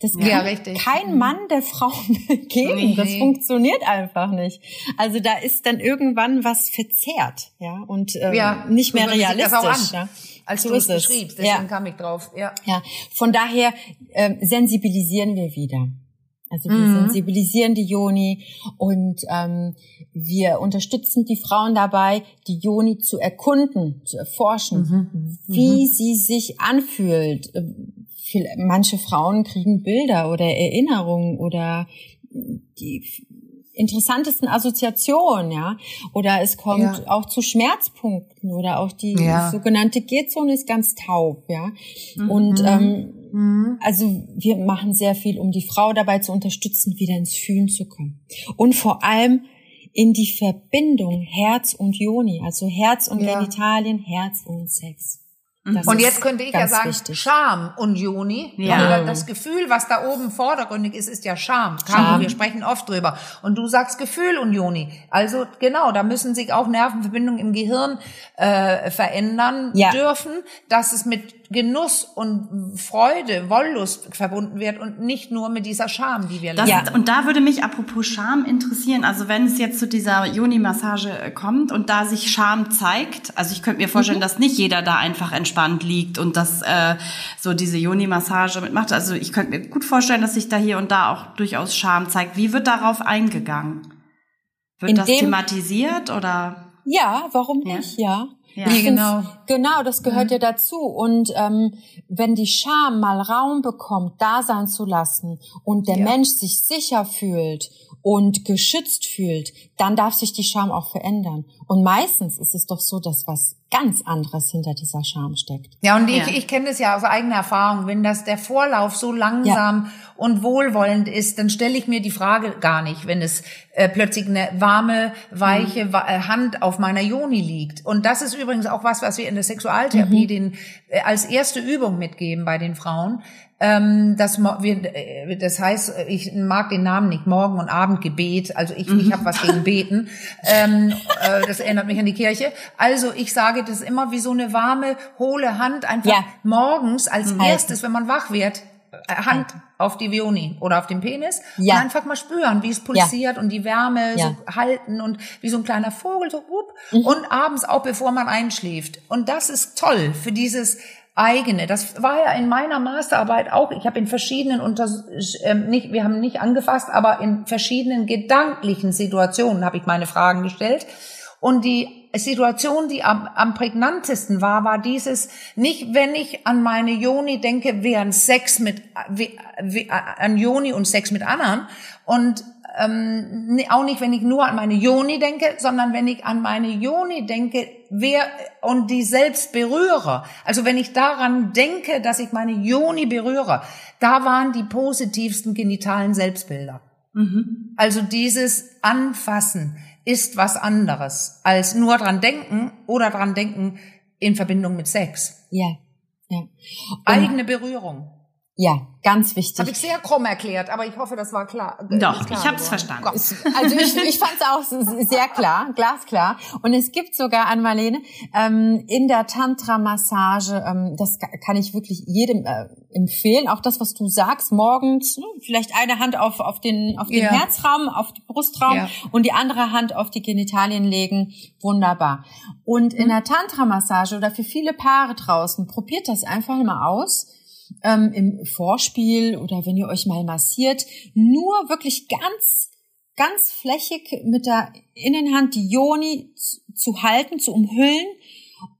Das kann ja, kein mhm. Mann der Frau geben. Das funktioniert einfach nicht. Also da ist dann irgendwann was verzerrt, ja, und ähm, ja, nicht mehr realistisch. Ja. Als so du es beschriebst, deswegen ja. kam ich drauf. Ja. ja. Von daher ähm, sensibilisieren wir wieder. Also wir mhm. sensibilisieren die Joni und ähm, wir unterstützen die Frauen dabei, die Joni zu erkunden, zu erforschen, mhm. wie mhm. sie sich anfühlt. Manche Frauen kriegen Bilder oder Erinnerungen oder die interessantesten Assoziationen, ja. Oder es kommt ja. auch zu Schmerzpunkten oder auch die ja. sogenannte G-Zone ist ganz taub, ja. Mhm. Und ähm, Mhm. Also wir machen sehr viel, um die Frau dabei zu unterstützen, wieder ins Fühlen zu kommen. Und vor allem in die Verbindung Herz und Joni, also Herz und ja. Genitalien, Herz und Sex. Das und jetzt könnte ich ja sagen, wichtig. Scham und Juni. Ja. Das Gefühl, was da oben vordergründig ist, ist ja Scham. Scham. Wir sprechen oft drüber. Und du sagst Gefühl und Juni. Also genau, da müssen sich auch Nervenverbindungen im Gehirn äh, verändern ja. dürfen, dass es mit Genuss und Freude, Wollust verbunden wird und nicht nur mit dieser Scham, die wir das, ja. Und da würde mich apropos Scham interessieren, also wenn es jetzt zu dieser Juni-Massage äh, kommt und da sich Scham zeigt, also ich könnte mir vorstellen, mhm. dass nicht jeder da einfach entspannt liegt und das äh, so diese Juni-Massage mitmacht. Also ich könnte mir gut vorstellen, dass sich da hier und da auch durchaus Scham zeigt. Wie wird darauf eingegangen? Wird In das thematisiert oder? Ja, warum nicht? Ja. Ja, nee, genau. Genau, das gehört mhm. ja dazu. Und ähm, wenn die Scham mal Raum bekommt, da sein zu lassen und der ja. Mensch sich sicher fühlt und geschützt fühlt, dann darf sich die Scham auch verändern. Und meistens ist es doch so, dass was ganz anderes hinter dieser Scham steckt. Ja, und ich, ja. ich kenne das ja aus eigener Erfahrung. Wenn das der Vorlauf so langsam ja. und wohlwollend ist, dann stelle ich mir die Frage gar nicht, wenn es äh, plötzlich eine warme, weiche mhm. Äh, Hand auf meiner Joni liegt. Und das ist übrigens auch was, was wir in der Sexualtherapie mhm. den, äh, als erste Übung mitgeben bei den Frauen. Ähm, das, wir, äh, das heißt, ich mag den Namen nicht, Morgen- und Abendgebet. Also ich, ich habe was gegen Beten. Ähm, äh, das erinnert mich an die Kirche. Also ich sage, das immer wie so eine warme, hohle Hand, einfach ja. morgens als Halten. erstes, wenn man wach wird, äh, Hand auf die Vioni oder auf den Penis ja. und einfach mal spüren, wie es pulsiert ja. und die Wärme ja. so halten und wie so ein kleiner Vogel so up, mhm. und abends auch bevor man einschläft. Und das ist toll für dieses eigene. Das war ja in meiner Masterarbeit auch. Ich habe in verschiedenen unter äh, nicht, wir haben nicht angefasst, aber in verschiedenen gedanklichen Situationen habe ich meine Fragen gestellt. Und die Situation, die am, am prägnantesten war, war dieses, nicht wenn ich an meine Joni denke, während Sex mit, wie, wie, an Joni und Sex mit anderen und ähm, auch nicht, wenn ich nur an meine Joni denke, sondern wenn ich an meine Joni denke, wer und die selbst berühre. Also wenn ich daran denke, dass ich meine Joni berühre, da waren die positivsten genitalen Selbstbilder. Mhm. Also dieses Anfassen ist was anderes als nur dran denken oder dran denken in Verbindung mit Sex. Ja, ja. Eigene Berührung. Ja, ganz wichtig. Habe ich sehr krumm erklärt, aber ich hoffe, das war klar. Äh, Doch, klar ich habe es verstanden. Also ich, ich fand es auch sehr klar, glasklar. Und es gibt sogar an Marlene ähm, in der Tantra-Massage, ähm, das kann ich wirklich jedem äh, empfehlen, auch das, was du sagst, morgens, ne, vielleicht eine Hand auf, auf den, auf den ja. Herzraum, auf den Brustraum ja. und die andere Hand auf die Genitalien legen. Wunderbar. Und in mhm. der Tantra-Massage oder für viele Paare draußen, probiert das einfach mal aus ähm, im Vorspiel oder wenn ihr euch mal massiert, nur wirklich ganz, ganz flächig mit der Innenhand die Joni zu halten, zu umhüllen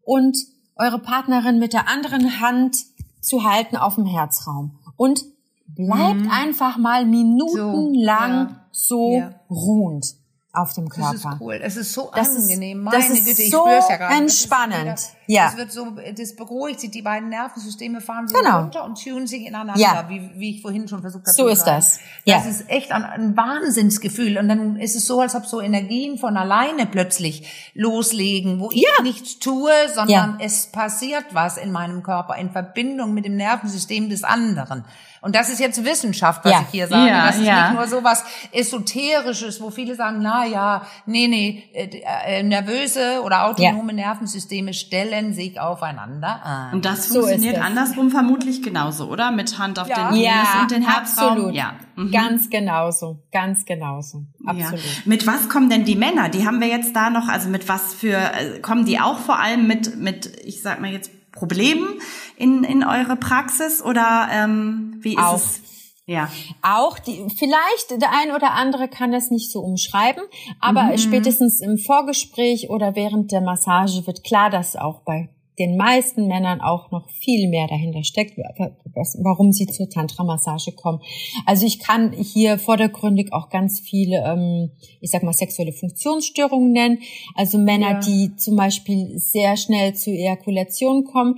und eure Partnerin mit der anderen Hand zu halten auf dem Herzraum. Und bleibt mhm. einfach mal minutenlang so, ja. so ja. ruhend. Auf dem Körper. Das ist cool. Es ist so Das ist- angenehm. das Meine ist Güte, ich so spür's ja gerade. Das ist entspannend. wieder- Ja. Das wird so, das beruhigt sich. Die beiden Nervensysteme fahren sich Genau. runter und tunen sich ineinander, Ja. wie, wie ich vorhin schon versucht habe So ist sagen. das. Ja. Das ist echt ein, ein Wahnsinnsgefühl. Und dann ist es so, als ob so Energien von alleine plötzlich loslegen, wo ich Ja. nichts tue, sondern es passiert was in meinem Körper in Verbindung mit dem Nervensystem des anderen. Und das ist jetzt Wissenschaft, was Ja. ich hier sage. Ja, das ist ja. nicht nur so was Esoterisches, wo viele sagen, na ja, nee, nee, äh, äh, nervöse oder autonome Nervensysteme stellen sich aufeinander an. Und das So funktioniert es. andersrum vermutlich genauso, oder? Mit Hand auf Ja. den Penis Ja, und den Herzraum. absolut. Ja. Mhm. Ganz genauso, ganz genauso. Absolut. Ja. Mit was kommen denn die Männer? Die haben wir jetzt da noch, also mit was für, äh, kommen die auch vor allem mit, mit, ich sag mal jetzt, Problemen in, in eure Praxis oder ähm, wie ist Auch. es? Ja. Auch die, vielleicht der ein oder andere kann das nicht so umschreiben, aber Mhm. spätestens im Vorgespräch oder während der Massage wird klar, dass auch bei den meisten Männern auch noch viel mehr dahinter steckt, warum sie zur Tantra-Massage kommen. Also ich kann hier vordergründig auch ganz viele, ähm, ich sag mal, sexuelle Funktionsstörungen nennen. Also Männer, Ja. die zum Beispiel sehr schnell zu Ejakulation kommen,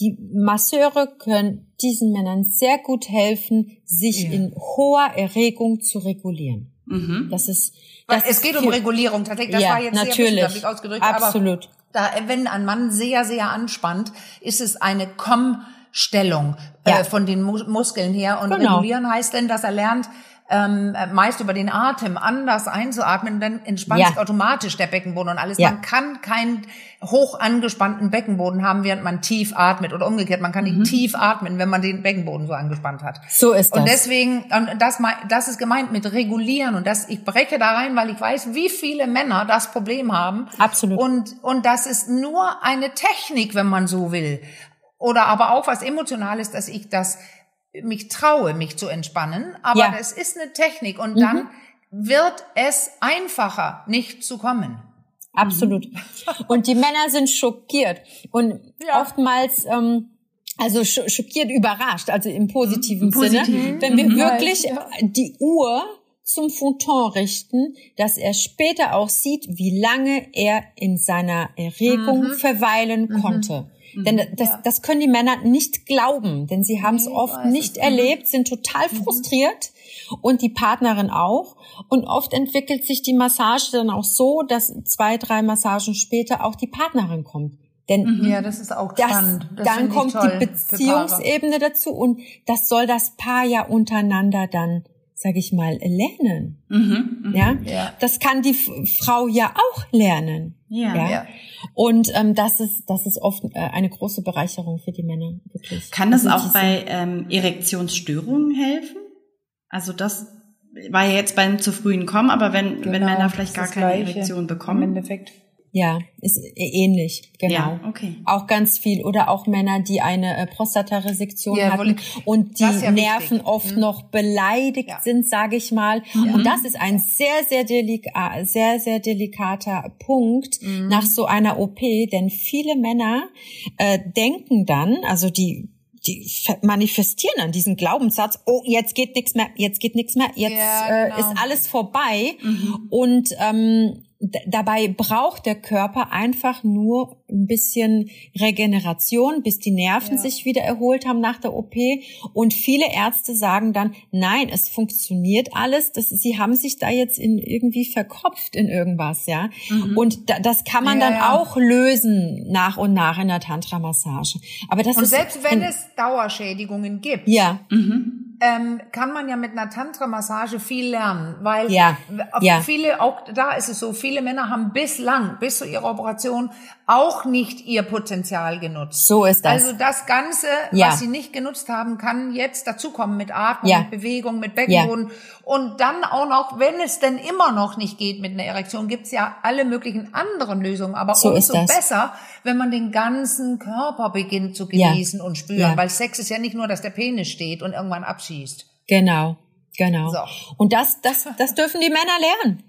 die Masseure können diesen Männern sehr gut helfen, sich Ja. in hoher Erregung zu regulieren. Mhm. Das ist, das es ist geht um Regulierung tatsächlich. Das ja, war jetzt sehr natürlich, wissenschaftlich ausgedrückt. Aber absolut. Da, wenn ein Mann sehr, sehr anspannt, ist es eine Komm-Stellung Ja. äh, von den Mus Muskeln her. Und Genau. regulieren heißt denn, dass er lernt, ähm, meist über den Atem anders einzuatmen, dann entspannt Ja. sich automatisch der Beckenboden und alles. Ja. Man kann keinen hoch angespannten Beckenboden haben, während man tief atmet oder umgekehrt. Man kann nicht tief atmen, wenn man den Beckenboden so angespannt hat. So ist Und das. deswegen, und das, das ist gemeint mit regulieren. Und das, ich breche da rein, weil ich weiß, wie viele Männer das Problem haben. Absolut. Und, und das ist nur eine Technik, wenn man so will. Oder aber auch was Emotionales, dass ich das, mich traue, mich zu entspannen. Aber Ja. Mhm. ist eine Technik. Und dann wird es einfacher, nicht zu kommen. Absolut. Und die Männer sind schockiert und Ja. oftmals ähm, also scho- schockiert, überrascht, also im positiven Im Sinne, Positiven. wenn wir Mhm. wirklich die Uhr zum Fouton richten, dass er später auch sieht, wie lange er in seiner Erregung Mhm. verweilen konnte. Denn das, das können die Männer nicht glauben, denn sie haben es oft nicht. Mhm. erlebt, sind total frustriert und die Partnerin auch. Und oft entwickelt sich die Massage dann auch so, dass zwei, drei Massagen später auch die Partnerin kommt. Denn Ja, das ist auch das, spannend. Das dann kommt die. Beziehungsebene dazu und das soll das Paar ja untereinander dann, sag ich mal, lernen. Mhm. Mhm. Ja, Ja. das kann die Frau ja auch lernen. Ja. Ja. Ja. Und ähm, das ist das ist oft äh, eine große Bereicherung für die Männer wirklich. Kann das Also auch bei ähm, Erektionsstörungen helfen? Also das war ja jetzt beim zu frühen Kommen, aber wenn, wenn Genau, Männer vielleicht gar keine Gleiche Erektion Im bekommen. Endeffekt. Ja ist ähnlich genau. Ja, okay. Auch ganz viel oder auch Männer, die eine äh, Prostataresektion Ja, hatten und die ja Nerven wichtig. oft Mhm. noch beleidigt Ja. sind, sage ich mal. Und das ist ein sehr, sehr, delika sehr, sehr delikater Punkt Mhm. nach so einer OP, denn viele Männer äh, denken dann, also die die manifestieren dann diesen Glaubenssatz, oh, jetzt geht nichts mehr, jetzt geht nichts mehr, jetzt Ja, genau. äh, ist alles vorbei. Und ähm, dabei braucht der Körper einfach nur ein bisschen Regeneration, bis die Nerven Ja. sich wieder erholt haben nach der OP. Und viele Ärzte sagen dann, nein, es funktioniert alles. Das, sie haben sich da jetzt in irgendwie verkopft in irgendwas, ja. Und da, das kann man Ja, dann ja. auch lösen nach und nach in der Tantra-Massage. Aber das Und ist selbst wenn ein- es Dauerschädigungen gibt, ja, Mhm. ähm, kann man ja mit einer Tantra-Massage viel lernen, weil Ja, ja. viele, auch da ist es so, viele Männer haben bislang, bis zu ihrer Operation, auch nicht ihr Potenzial genutzt. so ist das. Also das Ganze, Ja. was sie nicht genutzt haben, kann jetzt dazukommen mit Atmung, Ja. mit Bewegung, mit Beckenboden. Und dann auch noch, wenn es denn immer noch nicht geht mit einer Erektion, gibt's ja alle möglichen anderen Lösungen. Aber So ist umso besser, wenn man den ganzen Körper beginnt zu Ja. genießen und spüren. Ja. Weil Sex ist ja nicht nur, dass der Penis steht und irgendwann abschießt. Genau, genau. So. Und das, das, das dürfen die Männer lernen.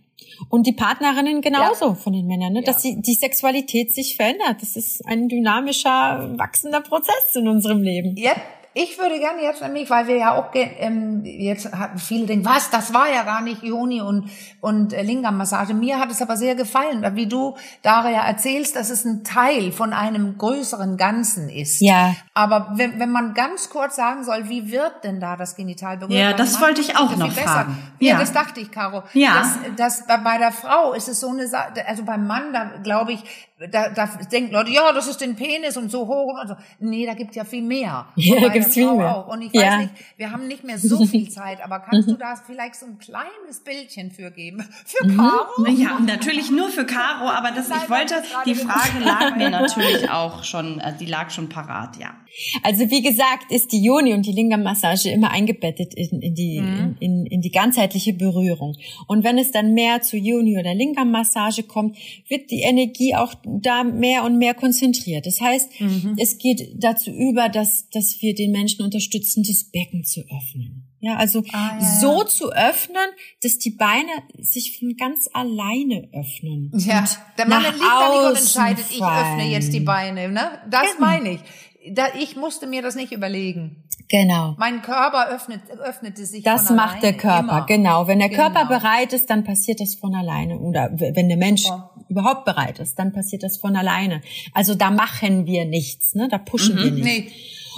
Und die Partnerinnen genauso von den Männern, ne? dass Ja. sie, die Sexualität sich verändert. Das ist ein dynamischer, wachsender Prozess in unserem Leben. Ja, Ich würde gerne jetzt nämlich, weil wir ja auch ähm, jetzt hatten viele denken, was, das war ja gar nicht Ioni und und äh, Lingam-Massage. Mir hat es aber sehr gefallen, wie du Daria erzählst, dass es ein Teil von einem größeren Ganzen ist. Ja. Aber wenn, wenn man ganz kurz sagen soll, wie wird denn da das Genital berührt? Ja, das wollte ich auch noch fragen. Ja, ja, das dachte ich, Caro. Ja. Das, das, bei der Frau ist es so eine Sache, also beim Mann, da glaube ich, da, da denken Leute, ja, das ist den Penis und so hoch und so. Nee, da gibt ja viel mehr. Ja, da gibt's viel mehr. Auch. Und ich weiß ja. nicht, wir haben nicht mehr so viel Zeit, aber kannst du da vielleicht so ein kleines Bildchen für geben? Für mhm. Caro? Ja, natürlich nur für Caro, aber das, ich wollte, die Frage lag mir natürlich auch schon, äh, die lag schon parat, ja. Also wie gesagt, ist die Joni und die Lingam-Massage immer eingebettet in, in die, mhm. in, in, in die ganzheitliche Berührung. Und wenn es dann mehr zu Joni oder Lingam-Massage kommt, wird die Energie auch da mehr und mehr konzentriert. Das heißt, mhm. es geht dazu über, dass, dass wir den Menschen unterstützen, das Becken zu öffnen. Ja, also ah, ja, so zu öffnen, dass die Beine sich von ganz alleine öffnen. Ja, der Mann liegt da und entscheidet, ich öffne jetzt die Beine. Ne? Das genau. meine ich. Da, ich musste mir das nicht überlegen. Genau. Mein Körper öffnet, öffnete sich. Das macht der Körper, immer. genau. Wenn der genau. Körper bereit ist, dann passiert das von alleine. Oder wenn der Mensch ja. Überhaupt bereit ist, dann passiert das von alleine. Also da machen wir nichts, ne? Da pushen mhm. wir nicht. Nee.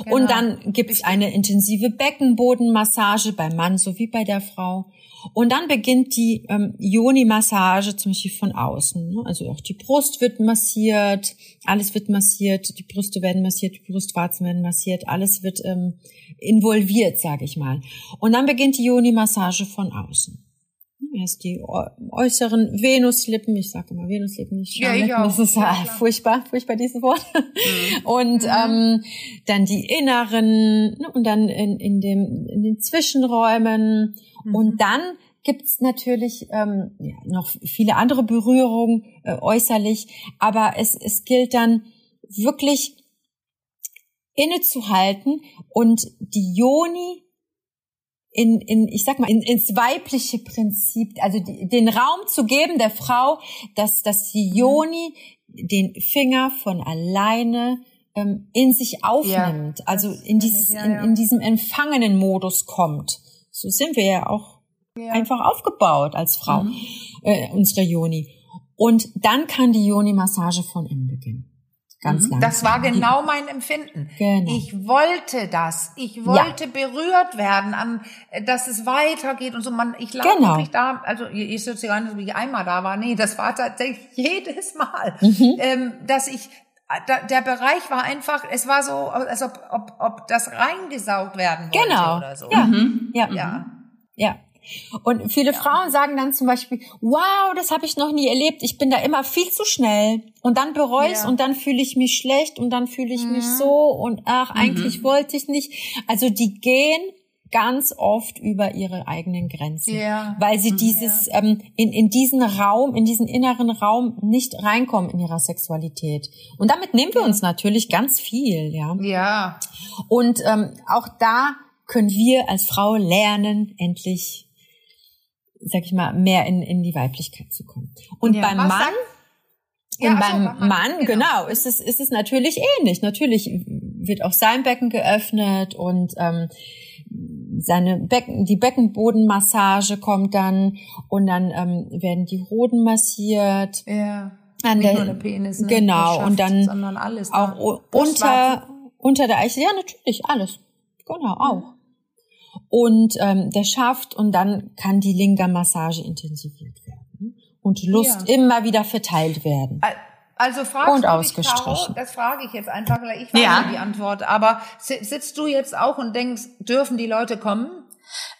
Genau. Und dann gibt es eine intensive Beckenbodenmassage beim Mann sowie bei der Frau. Und dann beginnt die ähm, Yoni-Massage zum Beispiel von außen. Ne? Also auch die Brust wird massiert, alles wird massiert, die Brüste werden massiert, die Brustwarzen werden massiert, alles wird ähm, involviert, sage ich mal. Und dann beginnt die Yoni-Massage von außen. Erst die äußeren Venuslippen, ich sage immer Venuslippen, nicht Schamlippen, ja, das ist ja, furchtbar, furchtbar dieses Wort. Mhm. Und mhm. ähm, dann die inneren ne, und dann in, in, dem, in den Zwischenräumen Mhm. Und dann gibt's natürlich ähm, ja, noch viele andere Berührungen äh, äußerlich, aber es, es gilt dann wirklich innezuhalten und die Yoni in, in ich sag mal, in, ins weibliche Prinzip, also die, den Raum zu geben der Frau, dass, dass die mhm. Yoni den Finger von alleine ähm, in sich aufnimmt, ja, also in, dieses, ja, ja. In, in diesem empfangenen Modus kommt. So sind wir ja auch einfach aufgebaut als Frau, mhm. äh, unsere Joni. Und dann kann die Joni-Massage von innen beginnen. Ganz mhm. langsam. Das war genau mein Empfinden. Genau. Ich wollte das. Ich wollte ja. berührt werden, an, dass es weitergeht und so. Man, ich lag genau. wirklich da, also ich sitze gar nicht, wie ich einmal da war. Nee, das war tatsächlich jedes Mal, mhm. ähm, dass ich der Bereich war einfach, es war so, als ob, ob, ob das reingesaugt werden wollte genau. oder so. Ja. Mhm. Ja. ja. Ja. Und viele ja. Frauen sagen dann zum Beispiel, wow, das habe ich noch nie erlebt. Ich bin da immer viel zu schnell. Und dann bereue ich ja. und dann fühle ich mich schlecht und dann fühle ich mhm. mich so und ach, eigentlich mhm. wollte ich nicht. Also die gehen ganz oft über ihre eigenen Grenzen, ja. weil sie mhm. dieses ja. ähm, in in diesen Raum, in diesen inneren Raum nicht reinkommen in ihrer Sexualität. Und damit nehmen wir uns natürlich ganz viel, ja. Ja. Und ähm, auch da können wir als Frau lernen, endlich sag ich mal, mehr in, in die Weiblichkeit zu kommen. Und ja, beim Mann, ja, und beim so, Mann, genau. genau, ist es, ist es natürlich ähnlich. Natürlich wird auch sein Becken geöffnet und ähm, seine Becken, die Beckenbodenmassage kommt dann und dann ähm, werden die Hoden massiert. Ja. An Nicht der, nur der Penis, ne? Genau. und dann alles, auch unter, unter der Eichel. Ja, natürlich, alles. Genau, auch und ähm, der Schaft und dann kann die Linga-Massage intensiviert werden und Lust ja. immer wieder verteilt werden. Also fragst und du ausgestrichen. Frau, das frage ich jetzt einfach, weil ich weiß ja. die Antwort. Aber sitzt du jetzt auch und denkst, dürfen die Leute kommen?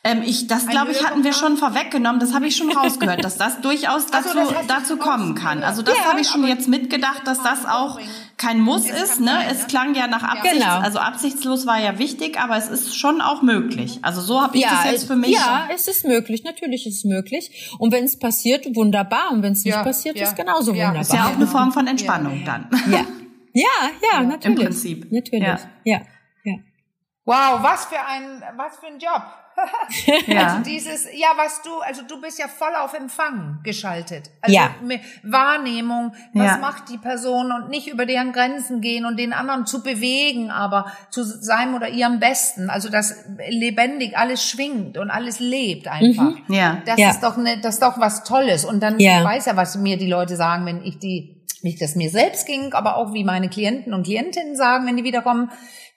Ähm, ich, das glaube ich, hatten wir schon vorweggenommen. Das habe ich schon rausgehört, dass das durchaus dazu, also, das dazu kommen kann. Also das ja, habe ich schon jetzt mitgedacht, dass das auch kein Muss es ist. Ne? Sein, es klang ja nach Absicht, genau. also absichtslos war ja wichtig, aber es ist schon auch möglich. Also so habe ich ja, das jetzt für mich. Ja, es ist möglich. Natürlich ist es möglich. Und wenn es passiert, wunderbar. Und wenn es nicht ja, passiert, ist genauso wunderbar. Ist ja auch eine Form von Entspannung dann. Ja, ja, ja, natürlich. Im Prinzip. Natürlich. Ja. ja. Wow, was für ein, was für ein Job. ja. Also dieses, ja, was du, also du bist ja voll auf Empfang geschaltet. Also ja. Wahrnehmung, was ja. macht die Person und nicht über deren Grenzen gehen und den anderen zu bewegen, aber zu seinem oder ihrem Besten. Also dass lebendig alles schwingt und alles lebt einfach. Mhm. Ja. Das ja. ist doch ne, das ist doch was Tolles. Und dann ja. ich weiß ja, was mir die Leute sagen, wenn ich die, wie das mir selbst ging, aber auch wie meine Klienten und Klientinnen sagen, wenn die wiederkommen,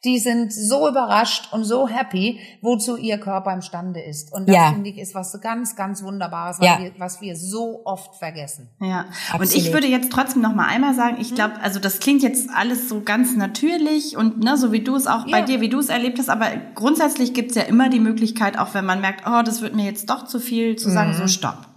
die sind so überrascht und so happy, wozu ihr Körper imstande ist. Und das ja. finde ich ist was ganz, ganz Wunderbares, ja. wir, was wir so oft vergessen. Ja. Absolut. Und ich würde jetzt trotzdem noch mal einmal sagen, ich glaube, also das klingt jetzt alles so ganz natürlich und ne, so wie du es auch ja. bei dir, wie du es erlebt hast, aber grundsätzlich gibt's ja immer die Möglichkeit, auch wenn man merkt, oh, das wird mir jetzt doch zu viel, zu sagen, mhm. so stopp.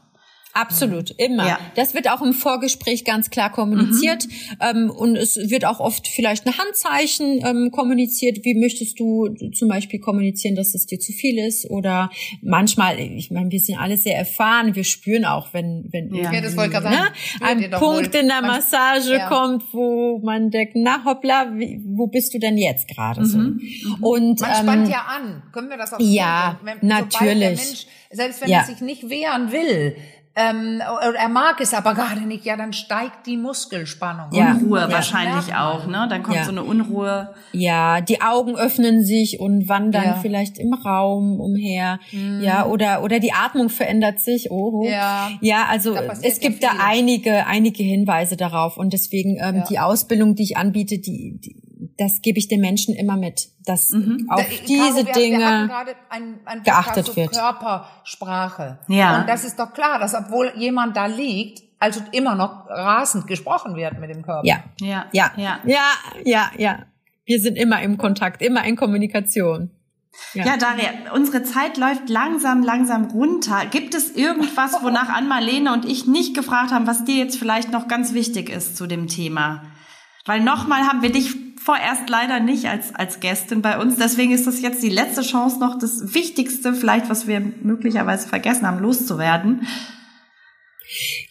Absolut, immer. Ja. Das wird auch im Vorgespräch ganz klar kommuniziert mhm. ähm, und es wird auch oft vielleicht ein Handzeichen ähm, kommuniziert. Wie möchtest du zum Beispiel kommunizieren, dass es dir zu viel ist? Oder manchmal, ich meine, wir sind alle sehr erfahren, wir spüren auch, wenn wenn ja. das wollte ne, ein Punkt in der Massage ja. kommt, wo man denkt, na hoppla, wie, wo bist du denn jetzt gerade mhm. so? Mhm. Und man ähm, spannt ja an. Können wir das auch Ja, wenn, natürlich. Mensch, selbst wenn er sich nicht wehren will, ähm, er mag es aber gerade nicht, ja, dann steigt die Muskelspannung. Ja. Unruhe ja. wahrscheinlich auch, ne? Dann kommt ja. so eine Unruhe. Ja, die Augen öffnen sich und wandern ja. vielleicht im Raum umher. Mhm. Ja, oder, oder die Atmung verändert sich. Oh, ja. ja, also es gibt da einige, einige Hinweise darauf und deswegen ähm, die Ausbildung, die ich anbiete, die, die das gebe ich den Menschen immer mit, dass mhm. auf da, diese Caro, Dinge wir ein, ein geachtet wird. Körpersprache. Ja. Und das ist doch klar, dass obwohl jemand da liegt, also immer noch rasend gesprochen wird mit dem Körper. Ja, ja, ja, ja, ja, ja. ja. Wir sind immer im Kontakt, immer in Kommunikation. Ja. ja, Daria, unsere Zeit läuft langsam, langsam runter. Gibt es irgendwas, wonach Ann-Marlene und ich nicht gefragt haben, was dir jetzt vielleicht noch ganz wichtig ist zu dem Thema? Weil nochmal haben wir dich vorerst leider nicht als, als Gästin bei uns. Deswegen ist das jetzt die letzte Chance, noch das Wichtigste, vielleicht, was wir möglicherweise vergessen haben, loszuwerden.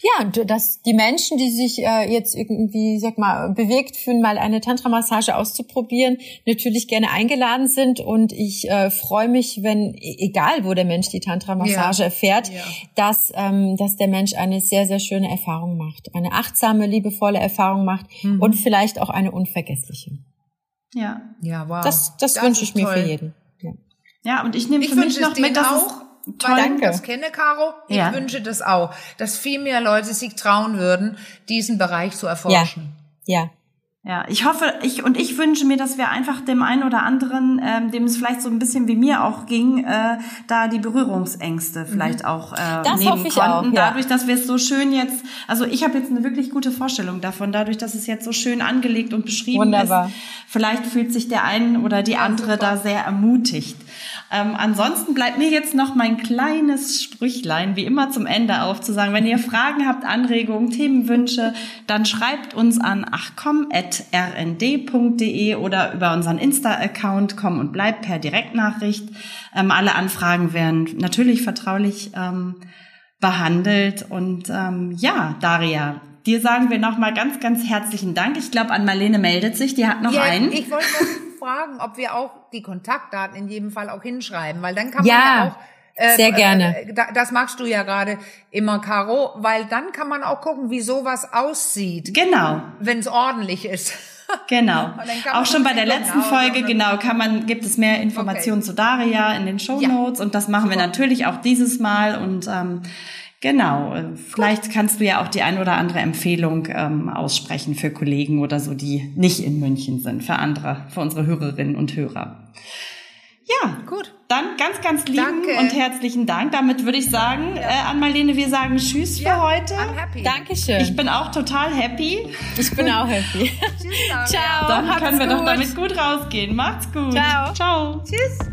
Ja, dass die Menschen, die sich äh, jetzt irgendwie, sag mal, bewegt fühlen, mal eine Tantra-Massage auszuprobieren, natürlich gerne eingeladen sind. Und ich äh, freue mich, wenn, e-, egal wo der Mensch die Tantra-Massage ja. erfährt, ja. dass, ähm, dass der Mensch eine sehr, sehr schöne Erfahrung macht. Eine achtsame, liebevolle Erfahrung macht mhm. und vielleicht auch eine unvergessliche. Ja. Ja, wow. Das, das, das wünsche ich mir toll. für jeden. Ja. ja, und ich nehme für mich noch mit, dass auch Toll. Weil ich das kenne, Caro. Ich ja. wünsche das auch, dass viel mehr Leute sich trauen würden, diesen Bereich zu erforschen. Ja. ja. Ja, ich hoffe, ich und ich wünsche mir, dass wir einfach dem einen oder anderen, ähm, dem es vielleicht so ein bisschen wie mir auch ging, äh, da die Berührungsängste vielleicht mhm. auch äh, das nehmen hoffe ich konnten. Auch, ja. Dadurch, dass wir es so schön jetzt, also ich habe jetzt eine wirklich gute Vorstellung davon, dadurch, dass es jetzt so schön angelegt und beschrieben Wunderbar. ist. Vielleicht fühlt sich der eine oder die ja, andere super. da sehr ermutigt. Ähm, ansonsten bleibt mir jetzt noch mein kleines Sprüchlein, wie immer zum Ende auf, zu sagen, wenn ihr Fragen habt, Anregungen, Themenwünsche, dann schreibt uns an achcom.rnd.de oder über unseren Insta-Account komm und bleib per Direktnachricht. Ähm, alle Anfragen werden natürlich vertraulich ähm, behandelt. Und ähm, ja, Daria, dir sagen wir nochmal ganz, ganz herzlichen Dank. Ich glaube, an Marlene meldet sich, die hat noch ja, einen. Ich wollte fragen, ob wir auch die Kontaktdaten in jedem Fall auch hinschreiben, weil dann kann man ja, auch äh, sehr gerne. Äh, das magst du ja gerade immer, Caro, weil dann kann man auch gucken, wie sowas aussieht. Genau. Wenn es ordentlich ist. Genau. Auch schon bei der letzten Folge, genau, kann man, gibt es mehr Informationen okay. zu Daria in den Show Notes ja. und das machen wir natürlich auch dieses Mal und ähm, Genau, vielleicht kannst du ja auch die ein oder andere Empfehlung ähm, aussprechen für Kollegen oder so, die nicht in München sind, für andere, für unsere Hörerinnen und Hörer. Ja, gut. Dann ganz, ganz lieben Danke. und herzlichen Dank. Damit würde ich sagen, ja. äh, an Marlene, wir sagen Tschüss ja, für heute. I'm happy. Dankeschön. Ich bin auch total happy. Ich bin auch happy. Tschüss, Ciao. Dann können wir gut. doch damit gut rausgehen. Macht's gut. Ciao. Ciao. Tschüss.